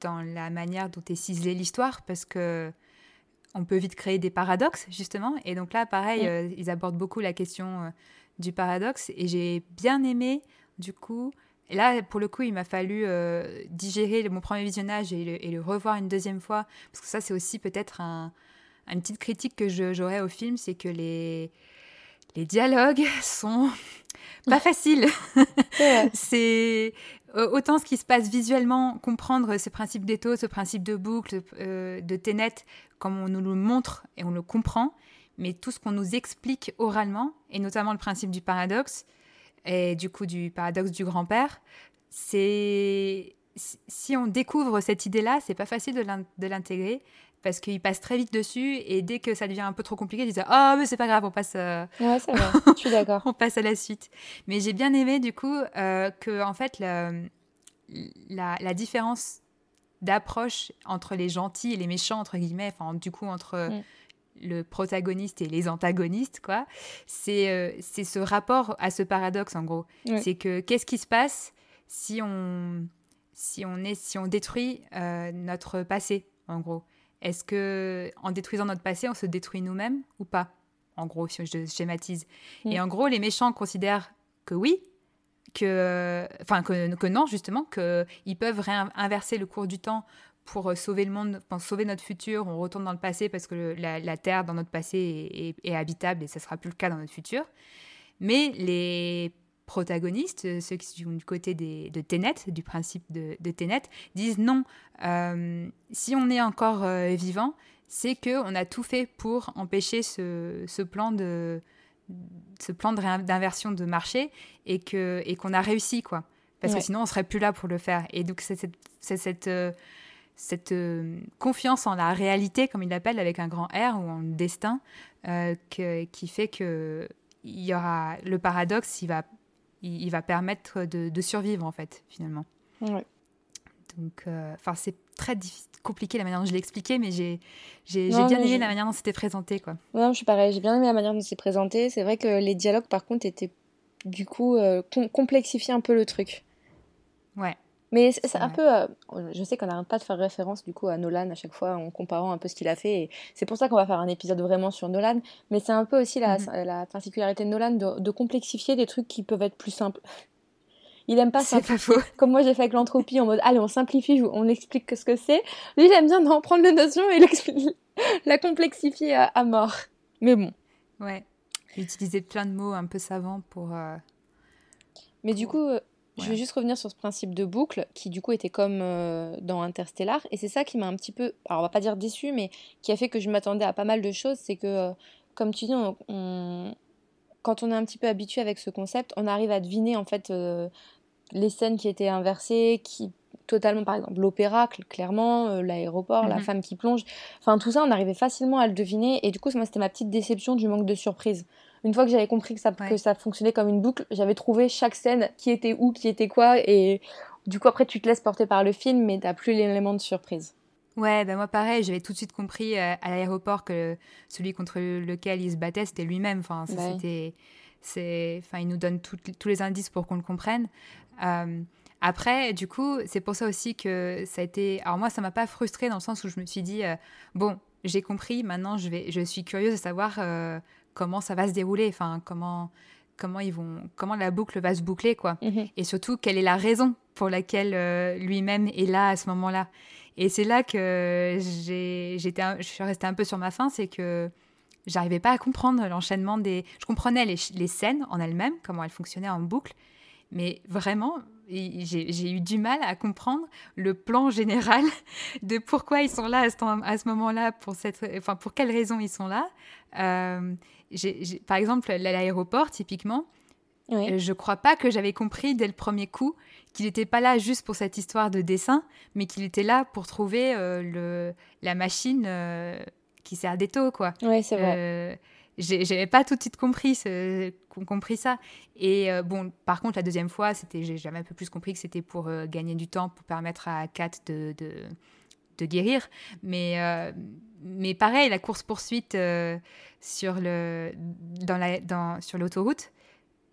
S2: dans la manière dont est ciselée l'histoire parce que on peut vite créer des paradoxes justement et donc là pareil euh, ils abordent beaucoup la question euh, du paradoxe et j'ai bien aimé du coup là pour le coup il m'a fallu euh, digérer mon premier visionnage et le, revoir une deuxième fois parce que ça c'est aussi peut-être un, une petite critique que j'aurais au film c'est que les les dialogues <laughs> sont pas faciles. c'est <laughs> autant ce qui se passe visuellement, comprendre ce principe d'étau, ce principe de boucle, euh, de ténet, comme on nous le montre et on le comprend, mais tout ce qu'on nous explique oralement, et notamment le principe du paradoxe, et du coup du paradoxe du grand-père, c'est si on découvre cette idée-là, c'est pas facile de l'intégrer parce qu'il passe très vite dessus et dès que ça devient un peu trop compliqué, il disent oh mais c'est pas grave, on passe. Euh,
S1: ouais, c'est vrai. <laughs> Je suis d'accord.
S2: on passe à la suite. Mais j'ai bien aimé du coup euh, que en fait la, la, différence d'approche entre les gentils et les méchants entre guillemets, enfin du coup entre mm. le protagoniste et les antagonistes quoi, c'est euh, c'est ce rapport à ce paradoxe en gros. C'est que qu'est-ce qui se passe si on si on est si on détruit notre passé en gros? Est-ce que en détruisant notre passé, on se détruit nous-mêmes ou pas? En gros, si je schématise. Mm. Et en gros, les méchants considèrent que oui, que, enfin que, que non justement, qu'ils peuvent inverser le cours du temps pour sauver le monde, pour sauver notre futur. On retourne dans le passé parce que la, Terre dans notre passé est, habitable et ça sera plus le cas dans notre futur. Mais les protagonistes, euh, ceux qui sont du côté des, de Ténet, du principe de, de Ténet, disent non, euh, si on est encore euh, vivant, c'est que on a tout fait pour empêcher ce, ce plan de ce plan d'inversion de marché et que et qu'on a réussi quoi. Parce que sinon on serait plus là pour le faire. Et donc c'est cette, cette euh, cette confiance en la réalité, comme il l'appelle, avec un grand R ou en destin, qui fait que il y aura le paradoxe, il va, il, va permettre de, survivre en fait finalement. Donc, euh, enfin, c'est très compliqué la manière dont je l'ai expliqué, mais j'ai bien aimé la manière dont c'était présenté quoi.
S1: Non, je suis pareil, j'ai bien aimé la manière dont c'est présenté. C'est vrai que les dialogues, par contre, étaient du coup complexifiés un peu le truc.
S2: Ouais.
S1: Mais c'est un peu. Euh, je sais qu'on n'arrête pas de faire référence du coup à Nolan à chaque fois en comparant un peu ce qu'il a fait. Et c'est pour ça qu'on va faire un épisode vraiment sur Nolan. Mais c'est un peu aussi la, mhm. la particularité de Nolan de, complexifier des trucs qui peuvent être plus simples. Il aime pas simplifier. Pas <laughs> Comme moi j'ai fait avec l'entropie en mode allez on simplifie, on explique ce que c'est. Lui il aime bien d'en prendre les notions et <laughs> la complexifier à, mort. Mais bon.
S2: Ouais. Utiliser plein de mots un peu savants pour. Euh,
S1: Mais du coup, je vais juste revenir sur ce principe de boucle qui du coup était comme euh, dans Interstellar. Et c'est ça qui m'a un petit peu, alors on va pas dire déçu, mais qui a fait que je m'attendais à pas mal de choses, c'est que euh, comme tu dis, quand on est un petit peu habitué avec ce concept, on arrive à deviner en fait euh, les scènes qui étaient inversées, qui totalement par exemple l'opéra clairement l'aéroport la mhm. femme qui plonge. Enfin tout ça on arrivait facilement à le deviner. Et du coup moi c'était ma petite déception du manque de surprise une fois que j'avais compris que ça, que ça fonctionnait comme une boucle, j'avais trouvé chaque scène, qui était où, qui était quoi, et du coup après tu te laisses porter par le film, mais t'as plus l'élément de surprise.
S2: Ouais, ben moi pareil, j'avais tout de suite compris euh, à l'aéroport que celui contre lequel il se battait, c'était lui-même. Enfin, c'était, c'est, enfin, il nous donne tous les indices pour qu'on le comprenne. Euh, après, du coup, c'est pour ça aussi que ça a été. Alors moi, ça m'a pas frustré dans le sens où je me suis dit, euh, bon, j'ai compris. Maintenant, je vais, je suis curieuse de savoir comment ça va se dérouler, enfin comment comment ils vont comment la boucle va se boucler quoi. Mhm. Et surtout quelle est la raison pour laquelle euh, lui-même est là à ce moment-là. Et c'est là que j'étais je suis restée un peu sur ma faim, c'est que j'arrivais pas à comprendre l'enchaînement des je comprenais les, les scènes en elles-mêmes, comment elles fonctionnaient en boucle, mais vraiment j'ai eu du mal à comprendre le plan général <laughs> de pourquoi ils sont là à ce, ce moment-là, pour, cette, enfin, pour quelles raisons ils sont là. Euh, par exemple, l'aéroport, typiquement, euh, je ne crois pas que j'avais compris dès le premier coup qu'il n'était pas là juste pour cette histoire de dessin, mais qu'il était là pour trouver euh, le, la machine euh, qui sert d'étau, quoi.
S1: Oui, c'est vrai.
S2: j'avais pas tout de suite compris, ce, compris ça. Et bon, par contre, la deuxième fois, c'était, j'ai jamais un peu plus compris que c'était pour gagner du temps, pour permettre à Kat de, de, de guérir. Mais mais pareil, la course-poursuite euh, sur le, dans la, dans, sur l'autoroute,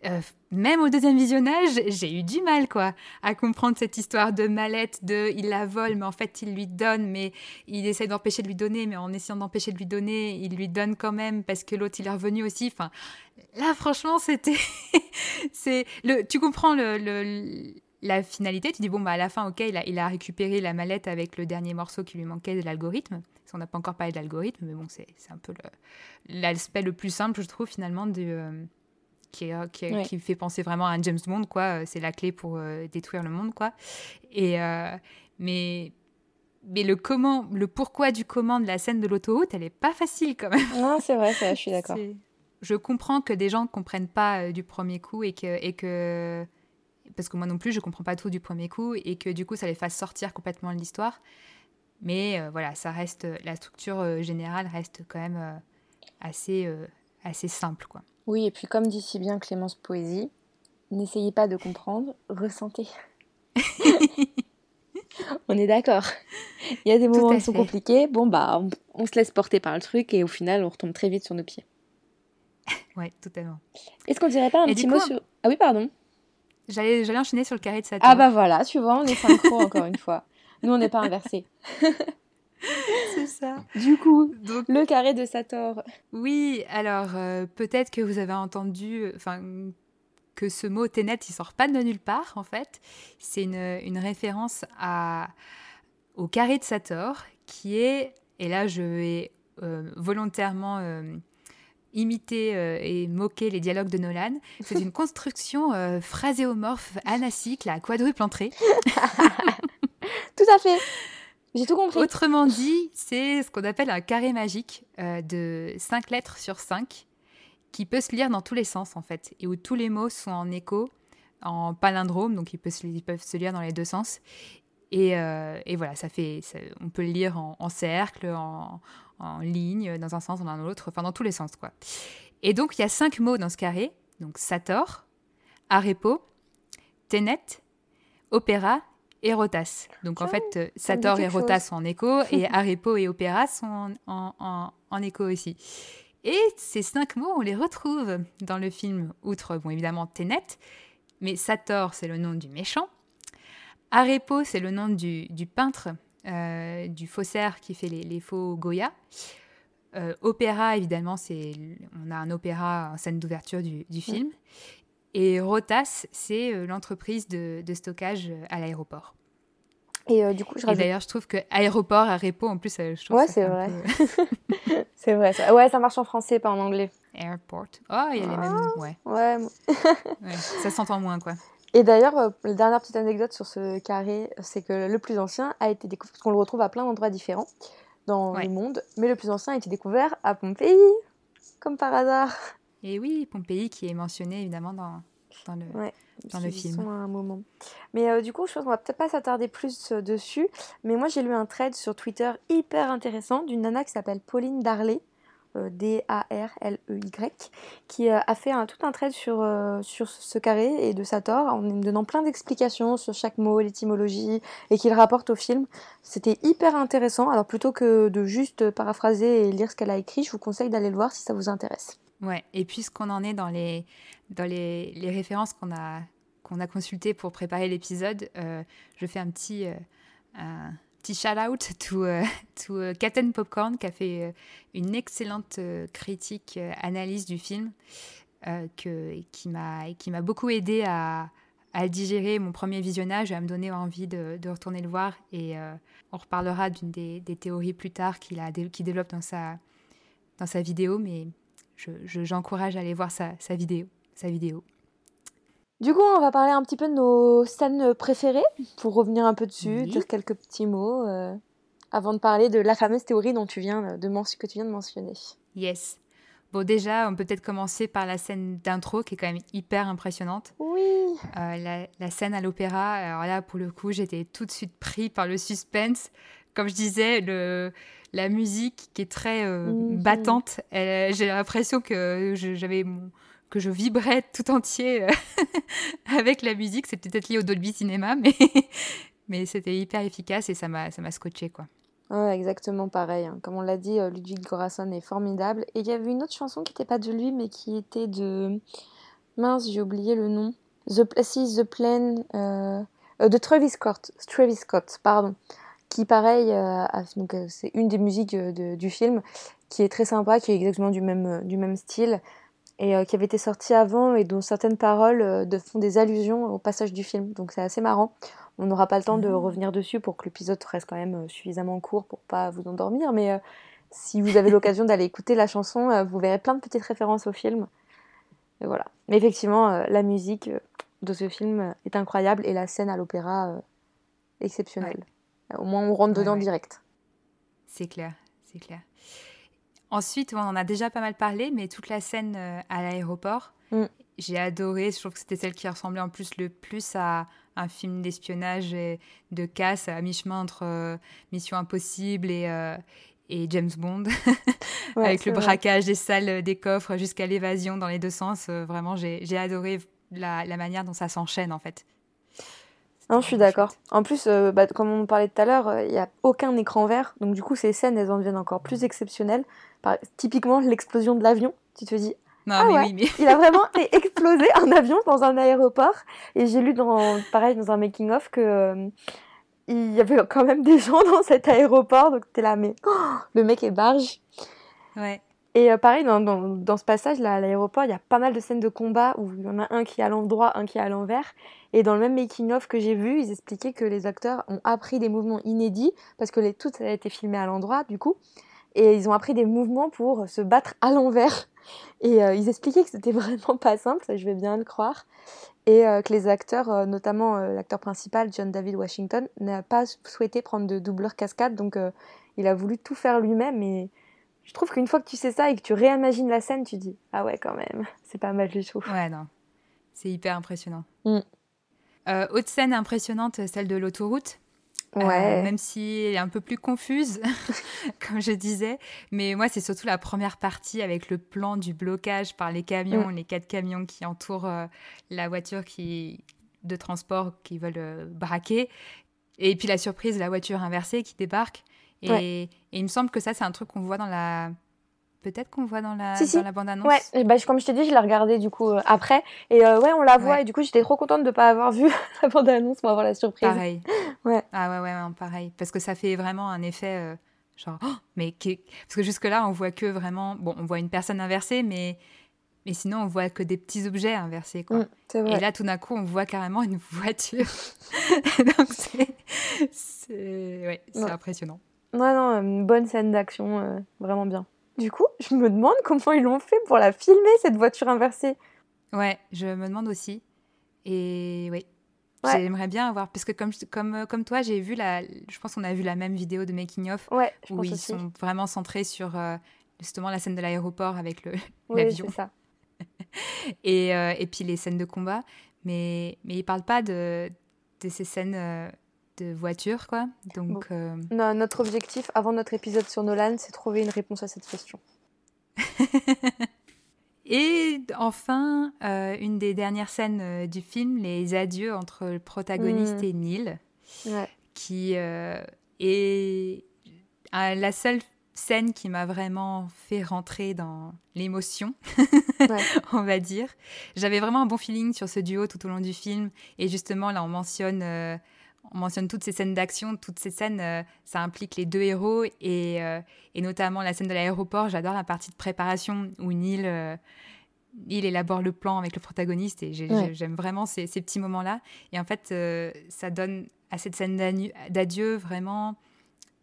S2: euh, même au deuxième visionnage, j'ai eu du mal quoi à comprendre cette histoire de mallette, de il la vole, mais en fait il lui donne, mais il essaie d'empêcher de lui donner, mais en essayant d'empêcher de lui donner, il lui donne quand même parce que l'autre il est revenu aussi. Enfin, là franchement c'était, <laughs> c'est le, tu comprends le, le la finalité, tu dis bon bah à la fin ok il a, il a récupéré la mallette avec le dernier morceau qui lui manquait de l'algorithme. On n'a pas encore parlé de l'algorithme, mais bon c'est un peu l'aspect le, plus simple je trouve finalement de, euh, qui, qui, fait penser vraiment à un James Bond quoi. C'est la clé pour euh, détruire le monde quoi. Et euh, mais mais le comment, le pourquoi du comment de la scène de l'autoroute, elle est pas facile quand même.
S1: Non, c'est vrai, je suis <laughs> d'accord.
S2: Je comprends que des gens ne comprennent pas du premier coup et que, et que parce que moi non plus, je comprends pas tout du premier coup et que du coup, ça les fasse sortir complètement de l'histoire. Mais euh, voilà, ça reste, la structure euh, générale reste quand même euh, assez, assez simple, quoi.
S1: Oui, et puis comme dit si bien Clémence Poésie, n'essayez pas de comprendre, ressentez. <laughs> on est d'accord. Il y a des moments qui sont compliqués. Bon, bah, on, on, se laisse porter par le truc et au final, on retombe très vite sur nos pieds.
S2: ouais, totalement.
S1: Est-ce qu'on dirait pas un petit mot sur. Ah oui, pardon.
S2: J'allais enchaîner sur le carré de Sator.
S1: Ah bah voilà, tu vois, on est synchro encore une fois. Nous, on n'est pas inversés. <laughs>
S2: C'est ça.
S1: Du coup, Donc, le carré de Sator.
S2: Oui, alors euh, peut-être que vous avez entendu, enfin, que ce mot Ténet, il sort pas de nulle part en fait. C'est une, une, référence à, au carré de Sator, qui est, et là je vais euh, volontairement euh, imiter euh, et moquer les dialogues de Nolan. C'est une construction euh, phraséomorphe anacycle à quadruple entrée. <laughs>
S1: Tout à fait. J'ai tout compris.
S2: Autrement dit, c'est ce qu'on appelle un carré magique euh, de 5 lettres sur 5 qui peut se lire dans tous les sens en fait et où tous les mots sont en écho, en palindrome, donc ils peuvent se, ils peuvent se lire dans les deux sens. Et, euh, et voilà, ça fait, on peut le lire en, cercle, en, en, ligne, dans un sens, dans l'autre, enfin dans tous les sens quoi. Et donc il y a cinq mots dans ce carré, donc Sator, Arepo, Tenet, Opéra et Rotas. Donc en fait, euh, Sator et Rotas sont en écho et <laughs> Arepo et Opéra sont en, en, écho aussi. Et ces cinq mots, on les retrouve dans le film, outre, bon, évidemment, Tenet, mais Sator, c'est le nom du méchant. Arepo, c'est le nom du, du peintre, euh, du faussaire qui fait les, les faux Goya. Euh, opéra, évidemment, c'est on a un opéra en scène d'ouverture du, du, film. Et Rotas, c'est euh, l'entreprise de, de, stockage à l'aéroport.
S1: Et euh, du coup, je
S2: rajoute... d'ailleurs, je trouve que aéroport, aéroport, en plus, je trouve
S1: ouais, c'est vrai. <laughs> c'est vrai. Ça... Ouais, ça marche en français, pas en anglais.
S2: Airport. Oh, il y a les mêmes. Ah, ouais.
S1: Ouais.
S2: ouais. Ça s'entend moins, quoi.
S1: Et d'ailleurs, la dernière petite anecdote sur ce carré, c'est que le plus ancien a été découvert, parce qu'on le retrouve à plein d'endroits différents dans le monde, mais le plus ancien a été découvert à Pompéi, comme par hasard.
S2: Et oui, Pompéi qui est mentionné évidemment dans, dans le, dans le film.
S1: À un moment. Mais euh, du coup, je pense qu'on va peut-être pas s'attarder plus euh, dessus, mais moi j'ai lu un thread sur Twitter hyper intéressant d'une nana qui s'appelle Pauline Darley, euh, D-A-R-L-E-Y, qui euh, a fait tout un trait sur, euh, sur ce carré et de Sator en me donnant plein d'explications sur chaque mot, l'étymologie, et qu'il rapporte au film. C'était hyper intéressant. Alors plutôt que de juste paraphraser et lire ce qu'elle a écrit, je vous conseille d'aller le voir si ça vous intéresse.
S2: Ouais, et puisqu'on en est dans les, dans les, les références qu'on a, qu'on a consultées pour préparer l'épisode, je fais un petit, petit shout out <laughs> to, uh, to uh, Popcorn qui a fait euh, une excellente euh, critique, euh, analyse du film que, qui m'a beaucoup aidé à, digérer mon premier visionnage et à me donner envie de, retourner le voir. Et on reparlera d'une des, théories plus tard qu'il qui développe dans sa, dans sa vidéo, mais j'encourage je, à aller voir sa vidéo. Sa vidéo.
S1: Du coup, on va parler un petit peu de nos scènes préférées, pour revenir un peu dessus, dire quelques petits mots, euh, avant de parler de la fameuse théorie dont tu viens de que tu viens de mentionner.
S2: Yes. Bon, déjà, on peut peut-être commencer par la scène d'intro, qui est quand même hyper impressionnante.
S1: Oui.
S2: Euh, la, scène à l'opéra, alors là, pour le coup, j'étais tout de suite pris par le suspense. Comme je disais, le, la musique qui est très euh, mhm. battante, j'ai l'impression que j'avais mon que je vibrais tout entier euh, <laughs> avec la musique. C'est peut-être lié au Dolby Cinéma, <laughs> mais, mais c'était hyper efficace et ça m'a, ça m'a scotché, quoi.
S1: Exactement pareil. Hein. Comme on l'a dit, euh, Ludwig Göransson est formidable. Et il y avait une autre chanson qui n'était pas de lui, mais qui était de... Mince, j'ai oublié le nom. The Places, The Plane... Euh, de Travis Scott. Travis Scott, pardon. Qui, pareil, donc, c'est une des musiques du film, qui est très sympa, qui est exactement du même, du même style et euh, qui avait été sorti avant et dont certaines paroles euh, de, font des allusions au passage du film. Donc c'est assez marrant. On n'aura pas le temps de ah. revenir dessus pour que l'épisode reste quand même euh, suffisamment court pour pas vous endormir, mais si vous avez <laughs> l'occasion d'aller écouter la chanson, vous verrez plein de petites références au film. Et voilà. Mais effectivement, la musique de ce film est incroyable et la scène à l'opéra exceptionnelle. Au moins, on rentre dedans direct.
S2: C'est clair, c'est clair. Ensuite, on en a déjà pas mal parlé, mais toute la scène euh, à l'aéroport, mm. j'ai adoré. Je trouve que c'était celle qui ressemblait en plus le plus à un film d'espionnage et de casse à mi-chemin entre euh, Mission Impossible et, euh, et James Bond, <laughs> avec le braquage des salles des coffres jusqu'à l'évasion dans les deux sens. vraiment, j'ai adoré la, la, manière dont ça s'enchaîne en fait.
S1: Non, je suis d'accord. En plus, bah, comme on parlait tout à l'heure, il n'y a aucun écran vert. Donc, du coup, ces scènes, elles en deviennent encore plus exceptionnelles typiquement l'explosion de l'avion. Tu te dis, non, ah mais oui, mais... il a vraiment <laughs> explosé un avion dans un aéroport. Et j'ai lu dans, pareil, dans un making of que euh, il y avait quand même des gens <laughs> dans cet aéroport. Donc t'es là, mais oh, le mec est barge.
S2: Ouais.
S1: Et euh, pareil, dans, dans, dans, ce passage là à l'aéroport, il y a pas mal de scènes de combat où il y en a un qui est à l'endroit, un qui est à l'envers. Et dans le même making of que j'ai vu, ils expliquaient que les acteurs ont appris des mouvements inédits parce que les, tout a été filmé à l'endroit du coup et ils ont appris des mouvements pour se battre à l'envers. Et ils expliquaient que c'était <laughs> vraiment pas simple, ça je vais bien le croire. Et que les acteurs, notamment l'acteur principal, John David Washington, n'a pas souhaité prendre de doubleur cascade, donc il a voulu tout faire lui-même. Et je trouve qu'une fois que tu sais ça et que tu réimagines la scène, tu dis Ah ouais, quand même, <laughs> c'est pas mal du tout.
S2: Ouais, non. C'est hyper impressionnant. Mm. Euh, autre scène impressionnante, celle de l'autoroute. Euh, ouais. même si elle est un peu plus confuse, <laughs> comme je disais. Mais moi, c'est surtout la première partie avec le plan du blocage par les camions, mm. les quatre camions qui entourent euh, la voiture qui, de transport qui veulent braquer. Et puis la surprise, la voiture inversée qui débarque. Et, il me semble que ça, c'est un truc qu'on voit dans la. Peut-être qu'on voit dans la, dans la bande-annonce.
S1: Ouais, bah, comme je t'ai dit, je l'ai regardé du coup euh, après. Et euh, ouais, on la voit. Et du coup, j'étais trop contente de ne pas avoir vu <laughs> la bande-annonce pour avoir la surprise.
S2: Pareil. <laughs> Ouais. Ah ouais, ouais, pareil. Parce que ça fait vraiment un effet. Euh, genre, oh, mais. Parce que jusque-là, on voit que vraiment. Bon, on voit une personne inversée, mais. Mais sinon, on voit que des petits objets inversés. Quoi. Mm, et là, tout d'un coup, on voit carrément une voiture. <laughs> Donc, c'est ouais, impressionnant.
S1: Ouais, non, une bonne scène d'action, euh, vraiment bien. Du coup, je me demande <laughs> comment ils l'ont fait pour la filmer, cette voiture inversée.
S2: Ouais, je me demande aussi. Et oui, j'aimerais bien avoir, parce que comme, comme, euh, comme toi, j'ai vu la, je pense qu'on a vu la même vidéo de Making of,
S1: ouais,
S2: où ils sont vraiment centrés sur euh, justement la scène de l'aéroport avec le <laughs> l'avion.
S1: Oui, ça. <laughs>
S2: et, et puis les scènes de combat, mais, mais ils parlent pas de, de ces scènes de voiture, quoi. Donc, euh,
S1: non, notre objectif avant notre épisode sur Nolan, c'est trouver une réponse à cette question. <laughs>
S2: Et enfin, euh, une des dernières scènes euh, du film, les adieux entre le protagoniste mm. et Neil, qui est la seule scène qui m'a vraiment fait rentrer dans l'émotion, <laughs> on va dire. J'avais vraiment un bon feeling sur ce duo tout au long du film. Et justement, là, on mentionne on mentionne toutes ces scènes d'action, toutes ces scènes, euh, ça implique les deux héros et, euh, et notamment la scène de l'aéroport. J'adore la partie de préparation où Neil, euh, élabore le plan avec le protagoniste et j'aime vraiment ces, petits moments-là. Et en fait, ça donne à cette scène d'adieu vraiment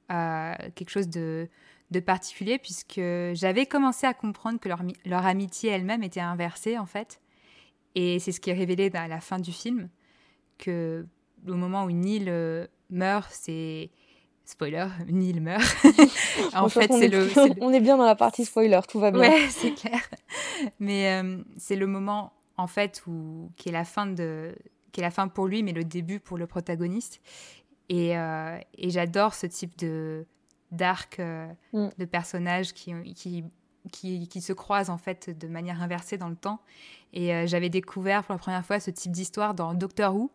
S2: quelque chose de, de particulier puisque j'avais commencé à comprendre que leur, leur amitié elle-même était inversée en fait. Et c'est ce qui est révélé à la fin du film que au moment où Neil euh, meurt, c'est spoiler, <laughs> Neil meurt. <laughs>
S1: en fait, c'est le, On est bien dans la partie spoiler, tout va bien.
S2: Ouais, <laughs> c'est clair. Mais euh, c'est le moment, en fait, où qui est la fin de, qui est la fin pour lui, mais le début pour le protagoniste. Et, euh, et j'adore ce type de d'arc mm. de personnages qui, qui, qui, qui, se croisent en fait de manière inversée dans le temps. Et j'avais découvert pour la première fois ce type d'histoire dans Doctor Who,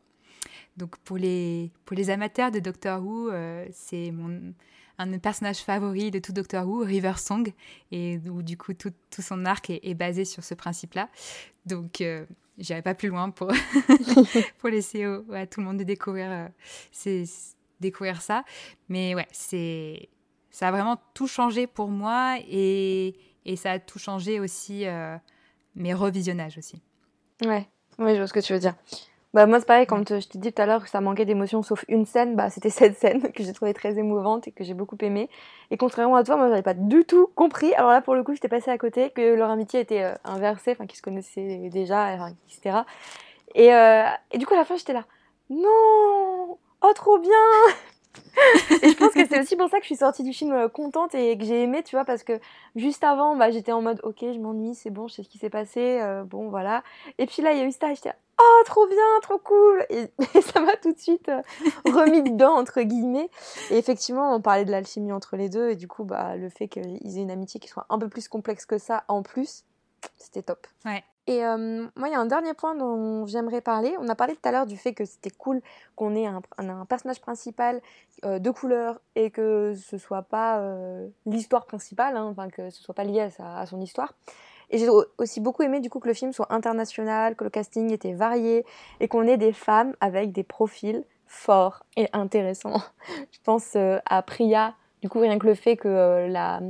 S2: donc pour les, pour les amateurs de Doctor Who, euh, c'est mon un personnage favori de tout Doctor Who, River Song, et où du coup tout, tout son arc est, basé sur ce principe-là. Donc euh, j'irai pas plus loin pour, <laughs> <laughs> pour laisser à tout le monde de découvrir, euh, découvrir ça. Mais ouais, c'est ça a vraiment tout changé pour moi et, et ça a tout changé aussi euh, mes revisionnages aussi.
S1: Ouais, oui, je vois ce que tu veux dire. Bah, moi, c'est pareil, quand euh, je t'ai dit tout à l'heure que ça manquait d'émotion sauf une scène, bah, c'était <laughs> cette scène que j'ai trouvée très émouvante et que j'ai beaucoup aimée. Et contrairement à toi, moi, j'avais pas du tout compris. Alors là, pour le coup, j'étais passée à côté, que leur amitié était euh, inversée, enfin, qu'ils se connaissaient déjà, etc. Et, euh, et du coup, à la fin, j'étais là, non Oh, trop bien et je pense que c'est aussi pour ça que je suis sortie du film euh, contente et que j'ai aimé, tu vois, parce que juste avant, bah, j'étais en mode, ok, je m'ennuie, c'est bon, je sais ce qui s'est passé, euh, bon, voilà. Et puis là, il y a eu ça, j'étais, oh, trop bien, trop cool Et, <laughs> ça m'a tout de suite euh, remis dedans, entre guillemets. Et effectivement, on parlait de l'alchimie entre les deux, et du coup, bah, le fait qu'ils aient une amitié qui soit un peu plus complexe que ça, en plus, c'était top.
S2: Ouais.
S1: Et euh, moi, il y a un dernier point dont j'aimerais parler. On a parlé tout à l'heure du fait que c'était cool qu'on ait un, personnage principal euh, de couleur et que ce soit pas euh, l'histoire principale, hein, enfin que ce soit pas lié à, sa, à son histoire. Et j'ai aussi beaucoup aimé du coup que le film soit international, que le casting était varié et qu'on ait des femmes avec des profils forts et intéressants. <laughs> Je pense à Priya, du coup rien que le fait que la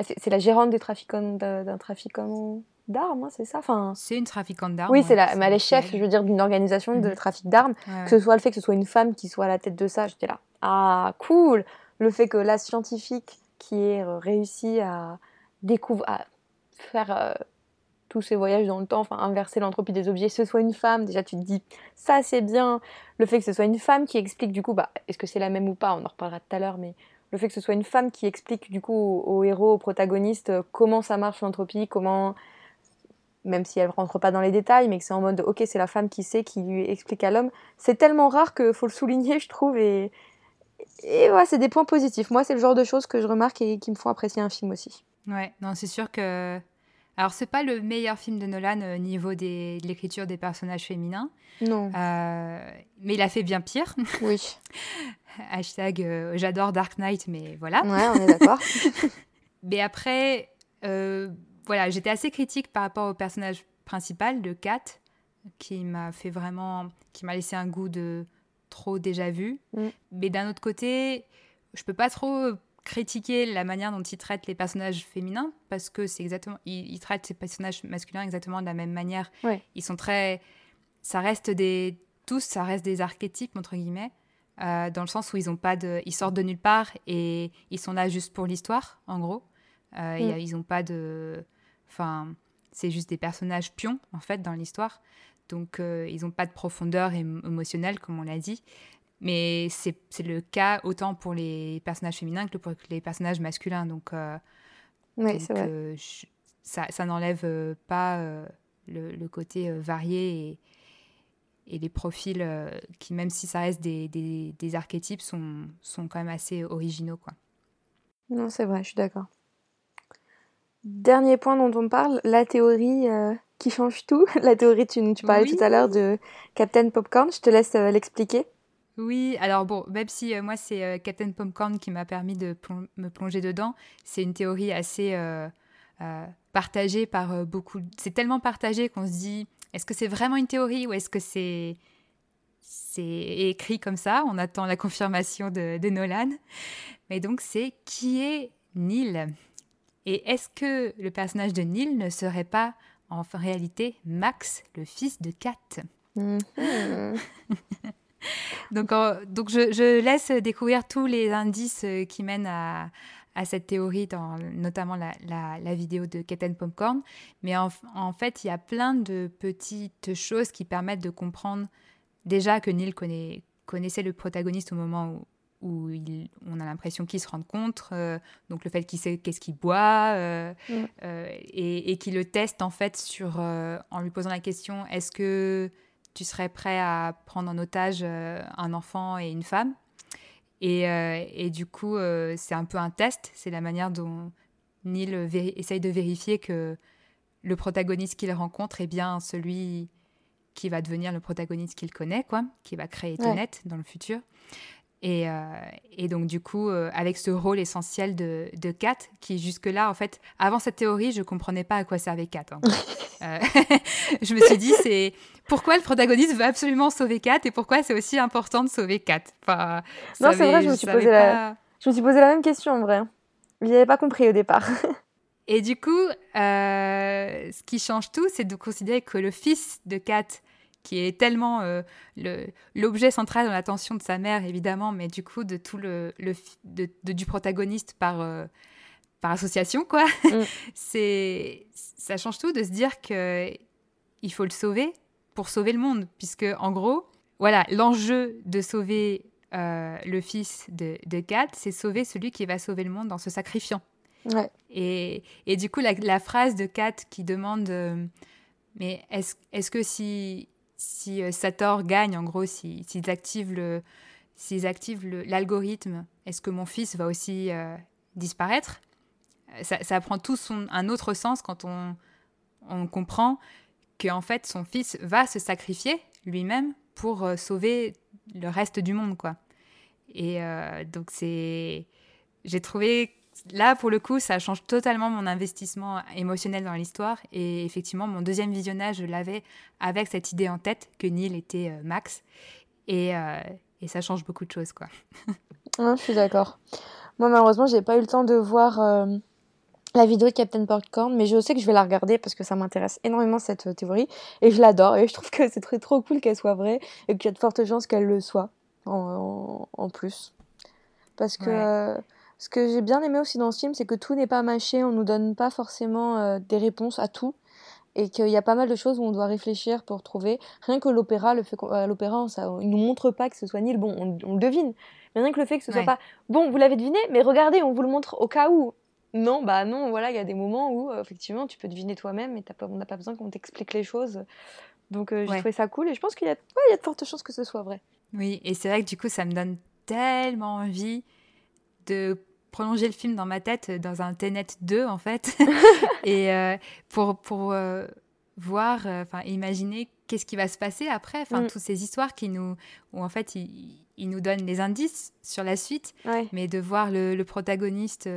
S1: c'est la gérante des trafiquants d'un trafiquant d'armes, hein, c'est ça enfin,
S2: C'est une trafiquante d'armes.
S1: Oui, c'est la, mais elle est chef, je veux dire, d'une organisation de mhm. trafic d'armes. Que ce soit le fait que ce soit une femme qui soit à la tête de ça, j'étais là. Ah, cool Le fait que la scientifique qui ait réussi à découvrir, faire tous ces voyages dans le temps, enfin inverser l'entropie des objets, ce soit une femme, déjà tu te dis ça c'est bien. Le fait que ce soit une femme qui explique du coup, bah, est-ce que c'est la même ou pas, on en reparlera tout à l'heure, mais le fait que ce soit une femme qui explique du coup aux, héros, aux protagonistes, euh, comment ça marche l'entropie, comment, même si elle rentre pas dans les détails, mais que c'est en mode ok c'est la femme qui sait, qui lui explique à l'homme, c'est tellement rare que faut le souligner je trouve et et ouais, c'est des points positifs. Moi, c'est le genre de choses que je remarque et qui me font apprécier un film aussi.
S2: Ouais, non, c'est sûr que alors, c'est pas le meilleur film de Nolan au niveau des, de l'écriture des personnages féminins.
S1: Non.
S2: Euh, mais il a fait bien pire. <laughs>
S1: Oui.
S2: Hashtag euh, j'adore Dark Knight, mais voilà.
S1: Ouais, on est d'accord. <laughs>
S2: mais après, euh, voilà, j'étais assez critique par rapport au personnage principal de Kat, qui m'a fait vraiment. qui m'a laissé un goût de trop déjà vu. Mm. Mais d'un autre côté, je peux pas trop critiquer la manière dont il traite les personnages féminins parce que c'est exactement il, traite ces personnages masculins exactement de la même manière ils sont très ça reste des tous ça reste des archétypes entre guillemets euh, dans le sens où ils ont pas de ils sortent de nulle part et ils sont là juste pour l'histoire en gros euh, mm. ils ont pas de enfin c'est juste des personnages pions en fait dans l'histoire donc euh, ils n'ont pas de profondeur émotionnelle comme on l'a dit mais c'est le cas autant pour les personnages féminins que pour les personnages masculins. Donc, euh,
S1: oui, vrai.
S2: Euh, ça, ça n'enlève pas le, le, côté varié et, et, les profils qui, même si ça reste des, des, des, archétypes, sont, sont quand même assez originaux. Quoi.
S1: Non, c'est vrai, je suis d'accord. Dernier point dont on parle, la théorie qui change tout. <laughs> La théorie, tu, tu parlais tout à l'heure de Captain Popcorn. Je te laisse l'expliquer.
S2: Oui, alors bon, même si euh, moi c'est euh, Captain Popcorn qui m'a permis de me plonger dedans, c'est une théorie assez euh, partagée par beaucoup. C'est tellement partagé qu'on se dit, est-ce que c'est vraiment une théorie ou est-ce que c'est c'est écrit comme ça? On attend la confirmation de, de Nolan. Mais donc c'est qui est Neil? Et est-ce que le personnage de Neil ne serait pas en réalité Max, le fils de Kat? Mm-hmm. donc, donc je, laisse découvrir tous les indices qui mènent à, à cette théorie, dans notamment la, la, vidéo de Keten Popcorn. Mais en, en, fait, il y a plein de petites choses qui permettent de comprendre déjà que Neil connaît, connaissait le protagoniste au moment où, où il, on a l'impression qu'il se rend compte, euh, donc le fait qu'il sait qu'est-ce qu'il boit, euh, mm. et, et qu'il le teste en fait sur, en lui posant la question est-ce que tu serais prêt à prendre en otage euh, un enfant et une femme? Et, euh, et du coup, euh, c'est un peu un test. C'est la manière dont Neil essaye de vérifier que le protagoniste qu'il rencontre est bien celui qui va devenir le protagoniste qu'il connaît, quoi, qui va créer Tenet dans le futur. Et, et, donc, du coup, avec ce rôle essentiel de, de Kat, qui jusque-là, en fait, avant cette théorie, je ne comprenais pas à quoi servait Kat. Hein. <laughs> <laughs> je me suis dit, c'est pourquoi le protagoniste veut absolument sauver Kat et pourquoi c'est aussi important de sauver Kat? Enfin,
S1: non, c'est vrai, je me, suis posé la... je me suis posé la même question en vrai. Je n'avais pas compris au départ.
S2: et du coup, euh, ce qui change tout, c'est de considérer que le fils de Kat, qui est tellement euh, l'objet central dans l'attention de sa mère, évidemment, mais du coup, de tout le, le de, du protagoniste par. Euh, par association, quoi. Mm. <laughs> c'est ça change tout de se dire que il faut le sauver pour sauver le monde, puisque en gros, voilà, l'enjeu de sauver euh, le fils de, de Kat, c'est sauver celui qui va sauver le monde en se sacrifiant. Et, et, du coup, la, phrase de Kat qui demande Mais est-ce est que si, si euh, Sator gagne, en gros, s'ils si, activent le s'ils activent l'algorithme, est-ce que mon fils va aussi disparaître? Ça, ça, prend tout son, un autre sens quand on, on comprend qu'en fait son fils va se sacrifier lui-même pour euh, sauver le reste du monde quoi. Et euh, donc c'est j'ai trouvé là pour le coup ça change totalement mon investissement émotionnel dans l'histoire et effectivement mon deuxième visionnage je l'avais avec cette idée en tête que Neil était euh, Max et, et, ça change beaucoup de choses quoi. <laughs>
S1: je suis d'accord. Moi malheureusement j'ai pas eu le temps de voir la vidéo de Captain Popcorn, mais je sais que je vais la regarder parce que ça m'intéresse énormément cette euh, théorie et je l'adore et je trouve que c'est très trop cool qu'elle soit vraie et qu'il y a de fortes chances qu'elle le soit en, en, plus. Parce que euh, Ce que j'ai bien aimé aussi dans ce film, c'est que tout n'est pas mâché, on nous donne pas forcément euh, des réponses à tout et qu'il y a pas mal de choses où on doit réfléchir pour trouver. Rien que l'opéra, le fait euh, l'opéra, ça, il nous montre pas que ce soit ni le bon, on, le devine. Mais rien que le fait que ce soit pas bon, vous l'avez deviné, mais regardez, on vous le montre au cas où. Non, bah non, voilà, il y a des moments où euh, effectivement tu peux deviner toi-même et pas, on n'a pas besoin qu'on t'explique les choses. Donc euh, j'ai trouvé ça cool et je pense qu'il y, a, il y a de fortes chances que ce soit vrai.
S2: Oui, et c'est vrai que du coup ça me donne tellement envie de prolonger le film dans ma tête dans un Tenet 2 en fait. <laughs> Et euh, pour pour voir enfin imaginer qu'est-ce qui va se passer après enfin mm. toutes ces histoires qui nous où en fait ils, nous donnent des indices sur la suite. Mais de voir le, le protagoniste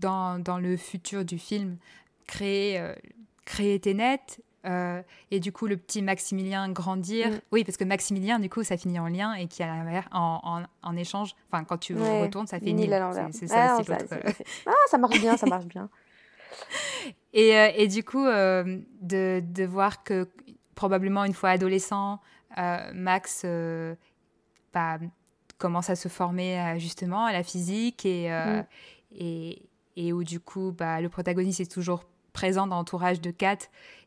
S2: dans, dans, le futur du film, créer, euh, créer Ténet, euh, et du coup le petit Maximilien grandir. Mm. Oui, parce que Maximilien, du coup, ça finit en lien et qui a en, en, en, échange, enfin quand tu retournes, ça fait Nil.
S1: C'est ça ah, ça, ah, ça marche bien, ça marche bien. <laughs> <laughs>
S2: et, euh, et, du coup, de, de, voir que probablement une fois adolescent, Max bah, commence à se former justement à la physique et, mm et, et où du coup bah, le protagoniste est toujours présent dans l'entourage de Kat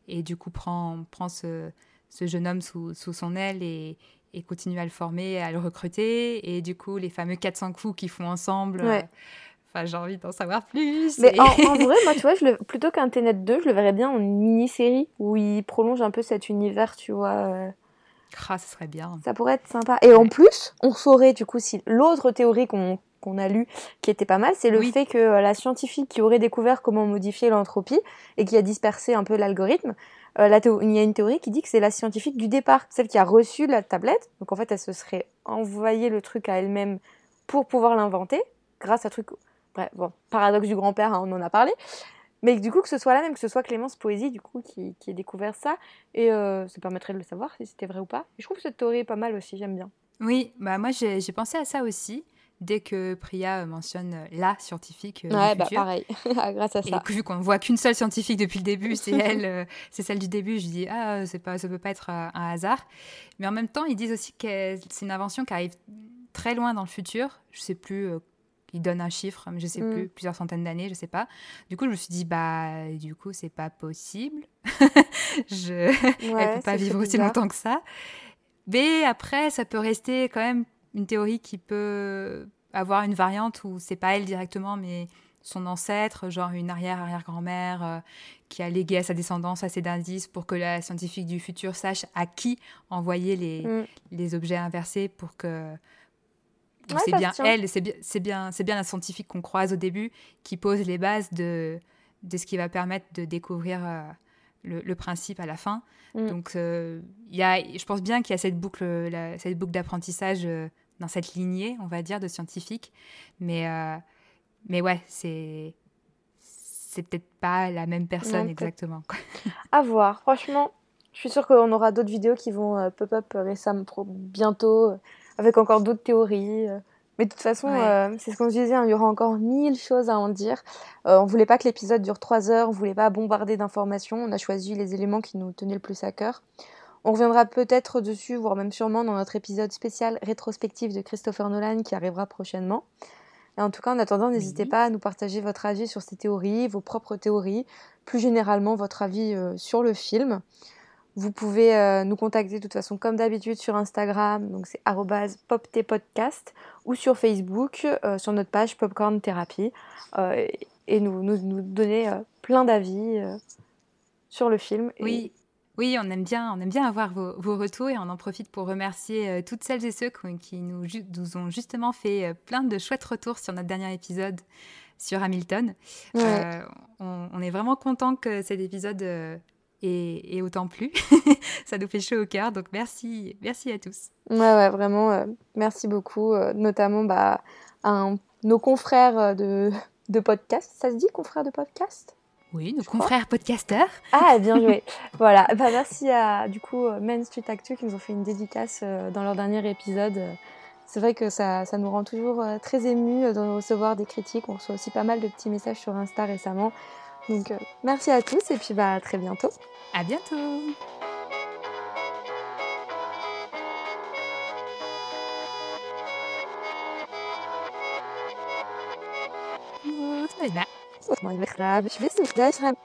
S2: et du coup prend, prend ce, ce jeune homme sous, sous son aile et, et, continue à le former, à le recruter. Et du coup, les fameux 400 coups qu'ils font ensemble. Euh, enfin, j'ai envie d'en savoir plus.
S1: Mais en, <laughs> vrai, moi, tu vois, je le, plutôt qu'un Tenet 2, je le verrais bien en mini-série où il prolonge un peu cet univers, tu vois. Euh.
S2: Ah, ça serait bien.
S1: Ça pourrait être sympa. Et en plus, on saurait, du coup, si l'autre théorie qu'on qu'on a lu qui était pas mal, c'est le fait que euh, la scientifique qui aurait découvert comment modifier l'entropie et qui a dispersé un peu l'algorithme, euh, il y a une théorie qui dit que c'est la scientifique du départ, celle qui a reçu la tablette. Donc en fait, elle se serait envoyé le truc à elle-même pour pouvoir l'inventer grâce à truc. Bref, bon, paradoxe du grand-père, hein, on en a parlé. Mais du coup, que ce soit la même, que ce soit Clémence Poésie, du coup, qui, qui ait découvert ça. Et euh, ça permettrait de le savoir si c'était vrai ou pas. Et je trouve cette théorie est pas mal aussi, j'aime bien.
S2: Oui, bah moi j'ai pensé à ça aussi dès que Priya mentionne la scientifique.
S1: Euh, ouais, bah pareil, <laughs> ah, grâce à ça.
S2: Et vu qu'on ne voit qu'une seule scientifique depuis le début, c'est elle, euh, c'est celle du début, je dis, ah, pas, ça peut pas être euh, un hasard. Mais en même temps, ils disent aussi que c'est une invention qui arrive très loin dans le futur. Je sais plus. ils donnent un chiffre, mais je sais mm. plus, plusieurs centaines d'années, je sais pas. Du coup, je me suis dit, bah, du coup, c'est pas possible. <laughs> je... <laughs> Elle peut pas vivre aussi longtemps que ça. Mais après, ça peut rester quand même une théorie qui peut avoir une variante où c'est pas elle directement, mais son ancêtre, genre une arrière-arrière-grand-mère euh, qui a légué à sa descendance assez d'indices pour que la scientifique du futur sache à qui envoyer les, mm. les objets inversés pour que c'est bien elle, c'est bien, c'est bien, bien la scientifique qu'on croise au début qui pose les bases de, de ce qui va permettre de découvrir euh, le, principe à la fin. Mm. Donc, euh, il y a, je pense bien qu'il y a cette boucle, cette boucle d'apprentissage dans cette lignée, on va dire, de scientifiques. Mais, euh, mais ouais, c'est c'est peut-être pas la même personne exactement. <laughs>
S1: à voir. Franchement, je suis sûre qu'on aura d'autres vidéos qui vont euh, pop-up récemment, bientôt, euh, avec encore d'autres théories. Mais de toute façon, c'est ce qu'on se disait, hein, il y aura encore mille choses à en dire. on voulait pas que l'épisode dure trois heures, on voulait pas bombarder d'informations. On a choisi les éléments qui nous tenaient le plus à cœur. On reviendra peut-être dessus, voire même sûrement dans notre épisode spécial rétrospectif de Christopher Nolan qui arrivera prochainement. Et en tout cas, en attendant, n'hésitez pas à nous partager votre avis sur ces théories, vos propres théories, plus généralement votre avis euh, sur le film. Vous pouvez euh, nous contacter de toute façon comme d'habitude sur Instagram, donc c'est poptpodcast, ou sur Facebook, euh, sur notre page Popcorn Therapy, et nous, nous, nous donner plein d'avis sur le film.
S2: Oui. Oui, on aime bien, on aime bien avoir vos, retours et on en profite pour remercier euh, toutes celles et ceux qui, nous, nous, ont justement fait euh, plein de chouettes retours sur notre dernier épisode sur Hamilton. Euh, on, est vraiment content que cet épisode ait, autant plu. <laughs> Ça nous fait chaud au cœur, donc merci, merci à tous.
S1: Ouais, ouais vraiment, merci beaucoup, notamment bah, à nos confrères de, de podcast. Ça se dit confrères de podcast?
S2: Oui, nos confrères podcasteurs.
S1: Ah, <laughs> bien joué. voilà. Bah, merci à du coup Main Street Actu qui nous ont fait une dédicace euh, dans leur dernier épisode. C'est vrai que ça, ça, nous rend toujours euh, très émus de recevoir des critiques. On reçoit aussi pas mal de petits messages sur Insta récemment. Donc euh, merci à tous et puis bah, à très bientôt.
S2: À bientôt.
S1: moich grab ich nicht gleich rein.